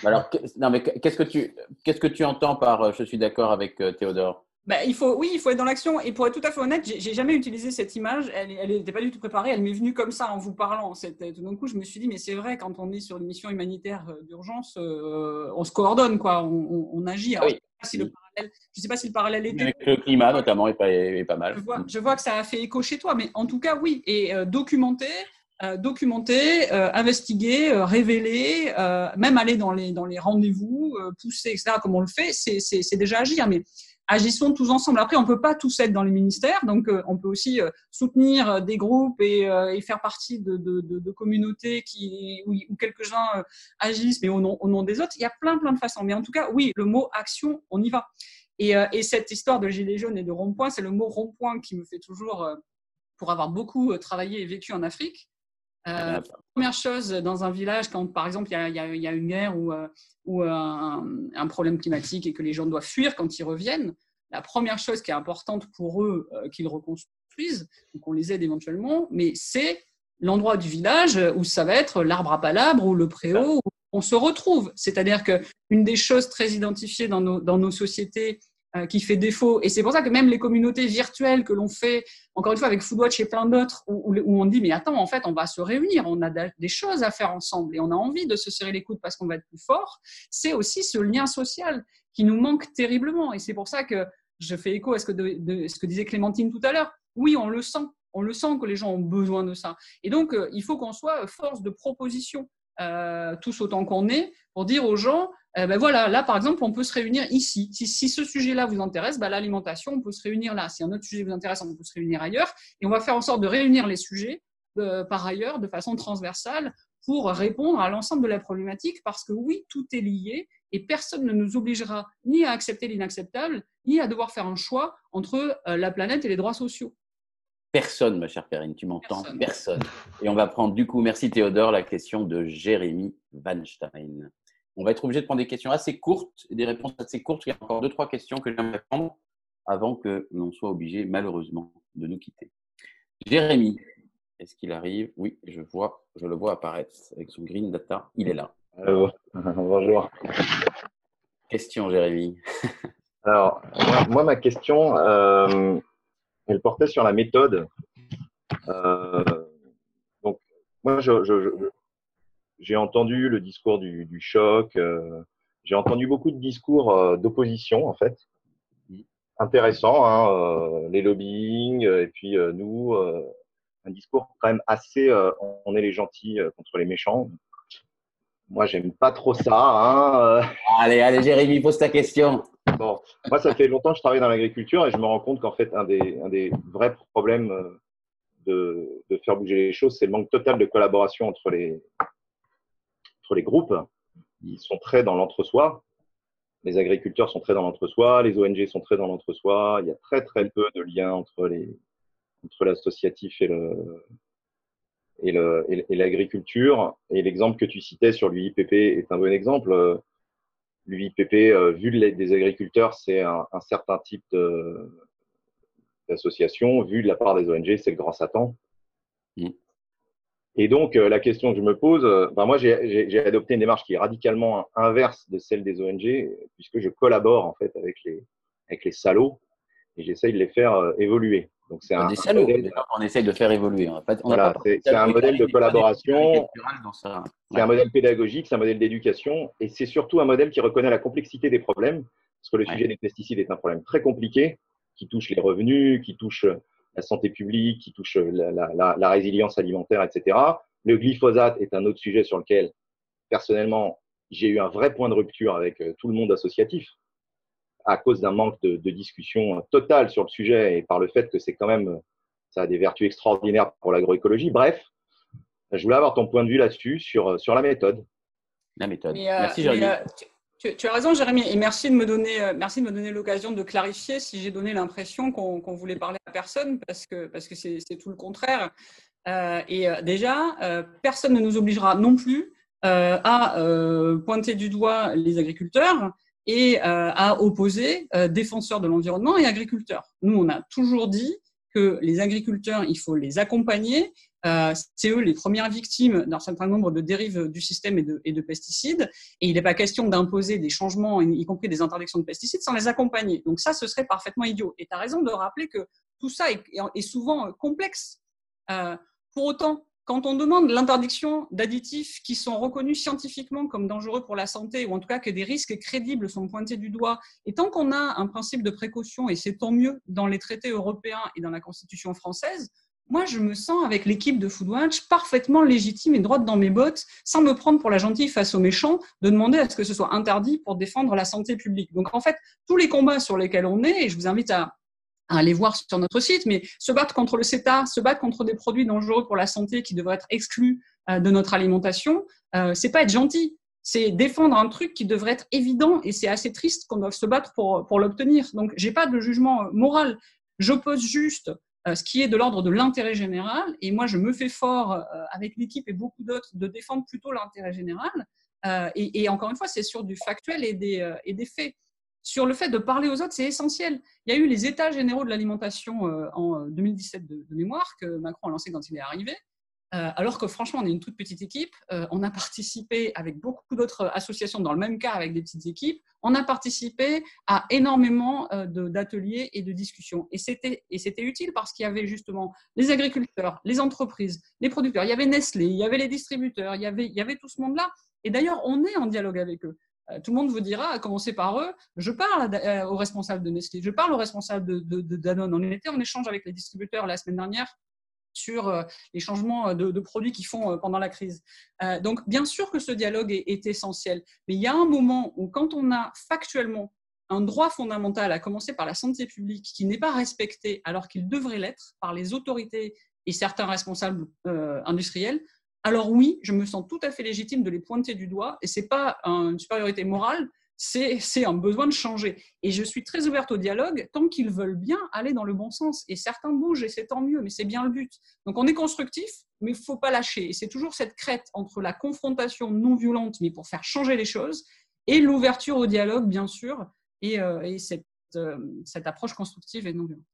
Alors, non, mais qu'est-ce que tu qu'est-ce que tu entends par euh, je suis d'accord avec euh, Théodore? Bah, il faut, oui, il faut être dans l'action. Et pour être tout à fait honnête, j'ai jamais utilisé cette image. Elle n'était pas du tout préparée. Elle m'est venue comme ça en vous parlant. Tout d'un coup, je me suis dit, mais c'est vrai, quand on est sur une mission humanitaire d'urgence, euh, on se coordonne, quoi. On, on, on agit. Alors, oui. je ne sais, pas si le parallèle était. Avec le climat, notamment, est pas, est pas mal. Je vois, je vois, que ça a fait écho chez toi, mais en tout cas, oui. Et euh, documenter. Euh, documenter, euh, investiguer, euh, révéler, même aller dans les, dans les rendez-vous, pousser, etc., comme on le fait, c'est déjà agir. Mais agissons tous ensemble. Après, on peut pas tous être dans les ministères, donc euh, on peut aussi euh, soutenir des groupes et, euh, faire partie de, communautés qui, où, quelques-uns agissent, mais au nom, des autres. Il y a plein, plein de façons. Mais en tout cas, oui, le mot action, on y va. Et, euh, et cette histoire de gilet jaune et de rond-point, c'est le mot rond-point qui me fait toujours, euh, pour avoir beaucoup euh, travaillé et vécu en Afrique. Euh, première chose dans un village, quand par exemple il y a, y y une guerre ou, euh, ou un, un problème climatique et que les gens doivent fuir quand ils reviennent, la première chose qui est importante pour eux euh, qu'ils reconstruisent, ou qu'on les aide éventuellement, mais c'est l'endroit du village où ça va être l'arbre à palabre ou le préau où on se retrouve. C'est-à-dire que une des choses très identifiées dans nos, dans nos sociétés euh, qui fait défaut, et c'est pour ça que même les communautés virtuelles que l'on fait, encore une fois avec Foodwatch et plein d'autres, où, on dit mais attends, en fait, on va se réunir, on a des choses à faire ensemble et on a envie de se serrer les coudes parce qu'on va être plus fort, c'est aussi ce lien social qui nous manque terriblement. Et c'est pour ça que je fais écho à ce que, ce que disait Clémentine tout à l'heure. Oui, on le sent. On le sent que les gens ont besoin de ça. Et donc, euh, il faut qu'on soit force de proposition, euh, tous autant qu'on est, pour dire aux gens, euh, ben voilà, là, par exemple, on peut se réunir ici. Si, si ce sujet-là vous intéresse, ben, l'alimentation, on peut se réunir là. Si un autre sujet vous intéresse, on peut se réunir ailleurs. Et on va faire en sorte de réunir les sujets euh, par ailleurs de façon transversale pour répondre à l'ensemble de la problématique parce que oui, tout est lié et personne ne nous obligera ni à accepter l'inacceptable, ni à devoir faire un choix entre euh, la planète et les droits sociaux. Personne, ma chère Perrine, tu m'entends? Personne. Et on va prendre du coup, merci Théodore, la question de Jérémy Weinstein. On va être obligé de prendre des questions assez courtes et des réponses assez courtes. Il y a encore deux, trois questions que j'aimerais prendre avant que l'on soit obligé, malheureusement, de nous quitter. Jérémy, est-ce qu'il arrive? Oui, je vois, je le vois apparaître avec son green data. Il est là. Allô, bonjour. Question, Jérémy. Alors, moi, moi, ma question, euh, elle portait sur la méthode. Euh, donc, moi, j'ai entendu le discours du, choc. euh, j'ai entendu beaucoup de discours euh, d'opposition, en fait. Intéressant, hein, les lobbying, et puis nous, un discours quand même assez. on est les gentils contre les méchants. Moi, j'aime pas trop ça. Hein, euh. Allez, allez, Jérémy, pose ta question. Bon, moi, ça fait longtemps que je travaille dans l'agriculture et je me rends compte qu'en fait, un des, un des vrais problèmes euh, de, de faire bouger les choses, c'est le manque total de collaboration entre les, entre les groupes. Ils sont très dans l'entre-soi. Les agriculteurs sont très dans l'entre-soi, les ONG sont très dans l'entre-soi. Il y a très, très peu de liens entre les, entre l'associatif et le, et le- et et l'agriculture. Et l'exemple que tu citais sur l'UIPP est un bon exemple. L'UIPP, euh, vu de l'aide des agriculteurs, c'est un, un certain type d'association. Vu de la part des ONG, c'est le grand Satan. Et donc, euh, la question que je me pose, euh, ben moi, j'ai adopté une démarche qui est radicalement inverse de celle des ONG, puisque je collabore en fait avec les, avec les salauds et j'essaye de les faire euh, évoluer. Donc, c'est un, Des un salauds, modèle- on essaye de faire évoluer. N'a voilà, c'est un modèle de collaboration. C'est un modèle pédagogique, c'est un modèle d'éducation et c'est surtout un modèle qui reconnaît la complexité des problèmes, parce que le sujet des pesticides est un problème très compliqué qui touche les revenus, qui touche la santé publique, qui touche la, la- la- la résilience alimentaire, etc. Le glyphosate est un autre sujet sur lequel, personnellement, j'ai eu un vrai point de rupture avec euh, tout le monde associatif à cause d'un manque de, de discussion totale sur le sujet et par le fait que c'est quand même, ça a des vertus extraordinaires pour l'agroécologie. Bref, je voulais avoir ton point de vue là-dessus, sur, sur la méthode. La méthode. Mais, euh, mais, euh, tu, as raison, Jérémy, et merci de me donner, euh, merci de me donner l'occasion de clarifier si j'ai donné l'impression qu'on qu'on voulait parler à personne, parce que parce que c'est c'est tout le contraire. Euh, et euh, déjà, euh, personne ne nous obligera non plus euh, à euh, pointer du doigt les agriculteurs et euh, à opposer euh, défenseurs de l'environnement et agriculteurs. Nous, on a toujours dit que les agriculteurs, il faut les accompagner. Euh, c'est eux les premières victimes d'un certain nombre de dérives du système et de, et de pesticides. Et il n'est pas question d'imposer des changements, y compris des interdictions de pesticides, sans les accompagner. Donc ça, ce serait parfaitement idiot. Et tu as raison de rappeler que tout ça est, est souvent complexe. Euh, pour autant, quand on demande l'interdiction d'additifs qui sont reconnus scientifiquement comme dangereux pour la santé, ou en tout cas que des risques crédibles sont pointés du doigt, et tant qu'on a un principe de précaution, et c'est tant mieux dans les traités européens et dans la Constitution française, moi, je me sens avec l'équipe de Foodwatch parfaitement légitime et droite dans mes bottes, sans me prendre pour la gentille face aux méchants, de demander à ce que ce soit interdit pour défendre la santé publique. Donc, en fait, tous les combats sur lesquels on est, et je vous invite à, à aller voir sur notre site, mais se battre contre le CETA, se battre contre des produits dangereux pour la santé qui devraient être exclus euh, de notre alimentation, euh, c'est pas être gentil. c'est défendre un truc qui devrait être évident et c'est assez triste qu'on doive se battre pour, l'obtenir. Donc, j'ai pas de jugement moral. J'oppose juste euh, ce qui est de l'ordre de l'intérêt général. Et moi, je me fais fort euh, avec l'équipe et beaucoup d'autres de défendre plutôt l'intérêt général. Euh, et, encore une fois, c'est sur du factuel et des faits. Sur le fait de parler aux autres, c'est essentiel. Il y a eu les états généraux de l'alimentation en 2017 de, de, mémoire que Macron a lancé quand il est arrivé. Euh, alors que franchement, on est une toute petite équipe. Euh, on a participé avec beaucoup d'autres associations dans le même cas avec des petites équipes. On a participé à énormément euh, d'ateliers et de discussions. Et c'était utile parce qu'il y avait justement les agriculteurs, les entreprises, les producteurs. Il y avait Nestlé, il y avait les distributeurs, il y avait, il y avait tout ce monde-là. Et d'ailleurs, on est en dialogue avec eux. Tout le monde vous dira, à commencer par eux, je parle aux responsables de Nestlé, je parle aux responsables de, de, de Danone. On était en échange avec les distributeurs la semaine dernière sur euh, les changements euh, de, produits qu'ils font euh, pendant la crise. donc, bien sûr que ce dialogue est, essentiel, mais il y a un moment où, quand on a factuellement un droit fondamental, à commencer par la santé publique, qui n'est pas respecté alors qu'il devrait l'être par les autorités et certains responsables industriels, alors oui, je me sens tout à fait légitime de les pointer du doigt, et ce n'est pas une supériorité morale, c'est un besoin de changer. Et je suis très ouverte au dialogue tant qu'ils veulent bien aller dans le bon sens. Et certains bougent et c'est tant mieux, mais c'est bien le but. Donc on est constructif, mais il ne faut pas lâcher. Et c'est toujours cette crête entre la confrontation non violente, mais pour faire changer les choses, et l'ouverture au dialogue, bien sûr, et, euh, cette, euh, cette, approche constructive et non violente.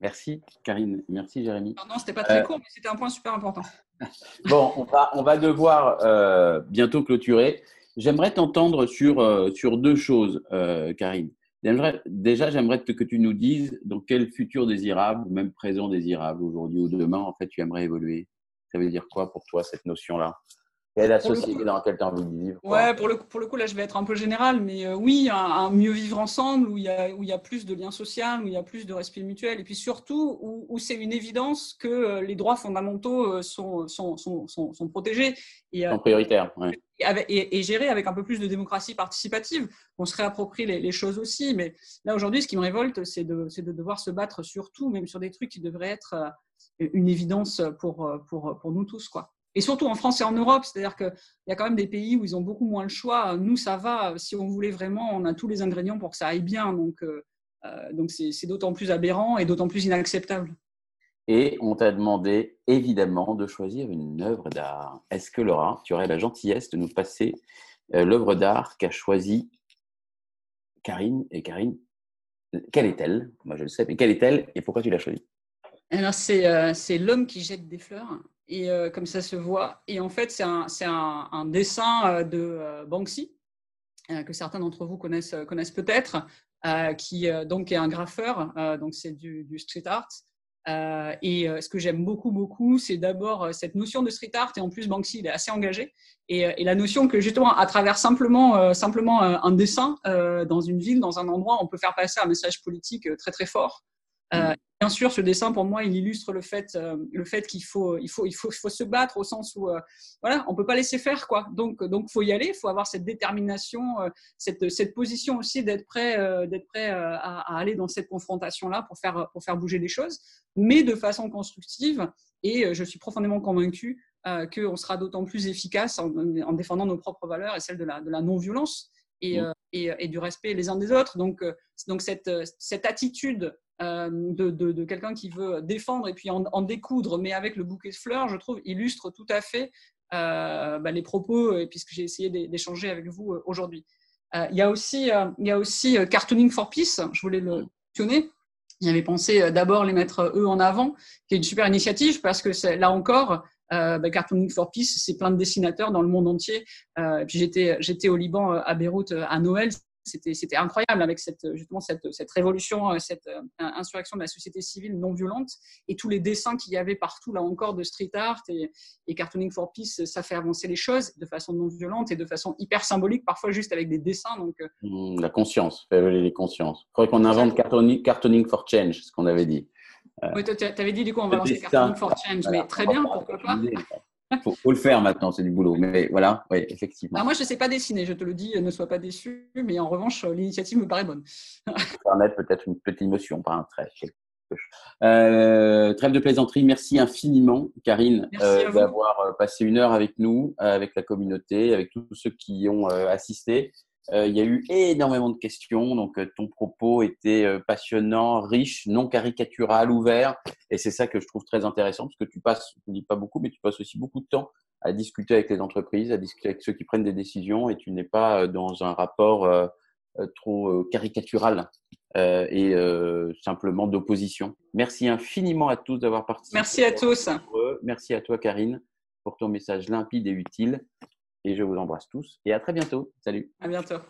Merci Karine, merci Jérémy. Pardon, c'était pas très euh, court, mais c'était un point super important. bon, on va, on va devoir bientôt clôturer. J'aimerais t'entendre sur, euh, sur deux choses, euh, Karine. Déjà, j'aimerais que tu nous dises dans quel futur désirable, ou même présent désirable, aujourd'hui ou demain, en fait, tu aimerais évoluer. Ça veut dire quoi pour toi, cette notion-là? Est la société dans laquelle tu as envie de vivre Ouais, pour le, pour le coup, là, je vais être un peu général, mais euh, oui, un, mieux vivre ensemble, où il, y a, où il y a plus de liens sociaux, où il y a plus de respect mutuel, et puis surtout, où, où c'est une évidence que euh, les droits fondamentaux euh, sont, sont, sont, sont, protégés. Et, sont prioritaires, et, et, gérés avec un peu plus de démocratie participative. On se réapproprie les, les choses aussi, mais là, aujourd'hui, ce qui me révolte, c'est de, de devoir se battre sur tout, même sur des trucs qui devraient être une évidence pour, pour, pour nous tous, quoi et surtout en France et en Europe. C'est-à-dire qu'il y a quand même des pays où ils ont beaucoup moins le choix. Nous, ça va. Si on voulait vraiment, on a tous les ingrédients pour que ça aille bien. Donc, euh, euh, donc c'est d'autant plus aberrant et d'autant plus inacceptable. Et on t'a demandé évidemment de choisir une œuvre d'art. Est-ce que Laura, tu aurais la gentillesse de nous passer euh, l'œuvre d'art qu'a choisie Karine Et Karine, quelle est-elle? Moi, je le sais, mais quelle est-elle et pourquoi tu l'as choisie? Alors, c'est L'homme qui jette des fleurs et euh, comme ça se voit. Et en fait, c'est un, dessin euh, de euh, Banksy, que certains d'entre vous connaissent, peut-être, qui donc est un graffeur, donc c'est du, street art. et ce que j'aime beaucoup, beaucoup, c'est d'abord cette notion de street art, et en plus Banksy, est assez engagé, et, et la notion que justement, à travers simplement, simplement un dessin dans une ville, dans un endroit, on peut faire passer un message politique très, très fort. Euh, bien sûr, ce dessin, pour moi, il illustre le fait, euh, le fait qu'il faut, il faut, il faut, il faut se battre au sens où, euh, voilà, on peut pas laisser faire, quoi. Donc, donc, faut y aller, il faut avoir cette détermination, cette, cette position aussi d'être prêt, d'être prêt à, à, aller dans cette confrontation-là pour faire, pour faire bouger les choses, mais de façon constructive. Et je suis profondément convaincue qu'on sera d'autant plus efficace en, en, défendant nos propres valeurs et celles de la, de la non-violence. Et, mmh. et, et, du respect les uns des autres. Donc, donc cette, cette attitude euh, de, quelqu'un qui veut défendre et puis en, découdre, mais avec le bouquet de fleurs, je trouve, illustre tout à fait euh, bah, les propos, et puisque j'ai essayé d'échanger avec vous euh, aujourd'hui. il y a aussi, il y a aussi Cartooning for Peace, je voulais le mentionner. J'avais pensé d'abord les mettre eux en avant, qui est une super initiative parce que là encore, euh, bah, Cartooning for Peace, c'est plein de dessinateurs dans le monde entier. Euh, puis j'étais au Liban à Beyrouth à Noël c'était incroyable avec cette, justement cette, cette révolution, euh, cette euh, insurrection de la société civile non violente et tous les dessins qu'il y avait partout, là encore, de street art et, et, Cartooning for Peace, ça fait avancer les choses de façon non violente et de façon hyper symbolique, parfois juste avec des dessins. Donc, euh. mmh, la conscience, faire les consciences. Il faudrait qu'on invente cartooning, cartooning, for Change, ce qu'on avait dit. oui, tu avais dit du coup on va lancer Cartooning for Change, mais très bien, pourquoi pas il faut, le faire maintenant, c'est du boulot. Mais voilà, oui, effectivement. moi, je ne sais pas dessiner, je te le dis, ne sois pas déçu. Mais en revanche, l'initiative me paraît bonne. permettre peut-être une petite émotion, pas un trait. Euh, trêve de plaisanterie, merci infiniment, Karine, euh, d'avoir euh, passé une heure avec nous, euh, avec la communauté, avec tous ceux qui y ont euh, assisté. Euh, il y a eu énormément de questions, donc euh, ton propos était euh, passionnant, riche, non caricatural, ouvert, et c'est ça que je trouve très intéressant, parce que tu passes, tu dis pas beaucoup, mais tu passes aussi beaucoup de temps à discuter avec les entreprises, à discuter avec ceux qui prennent des décisions, et tu n'es pas dans un rapport euh, trop caricatural euh, et euh, simplement d'opposition. Merci infiniment à tous d'avoir participé. Merci à tous. Merci à toi, Karine, pour ton message limpide et utile. Et je vous embrasse tous et à très bientôt. Salut. À bientôt.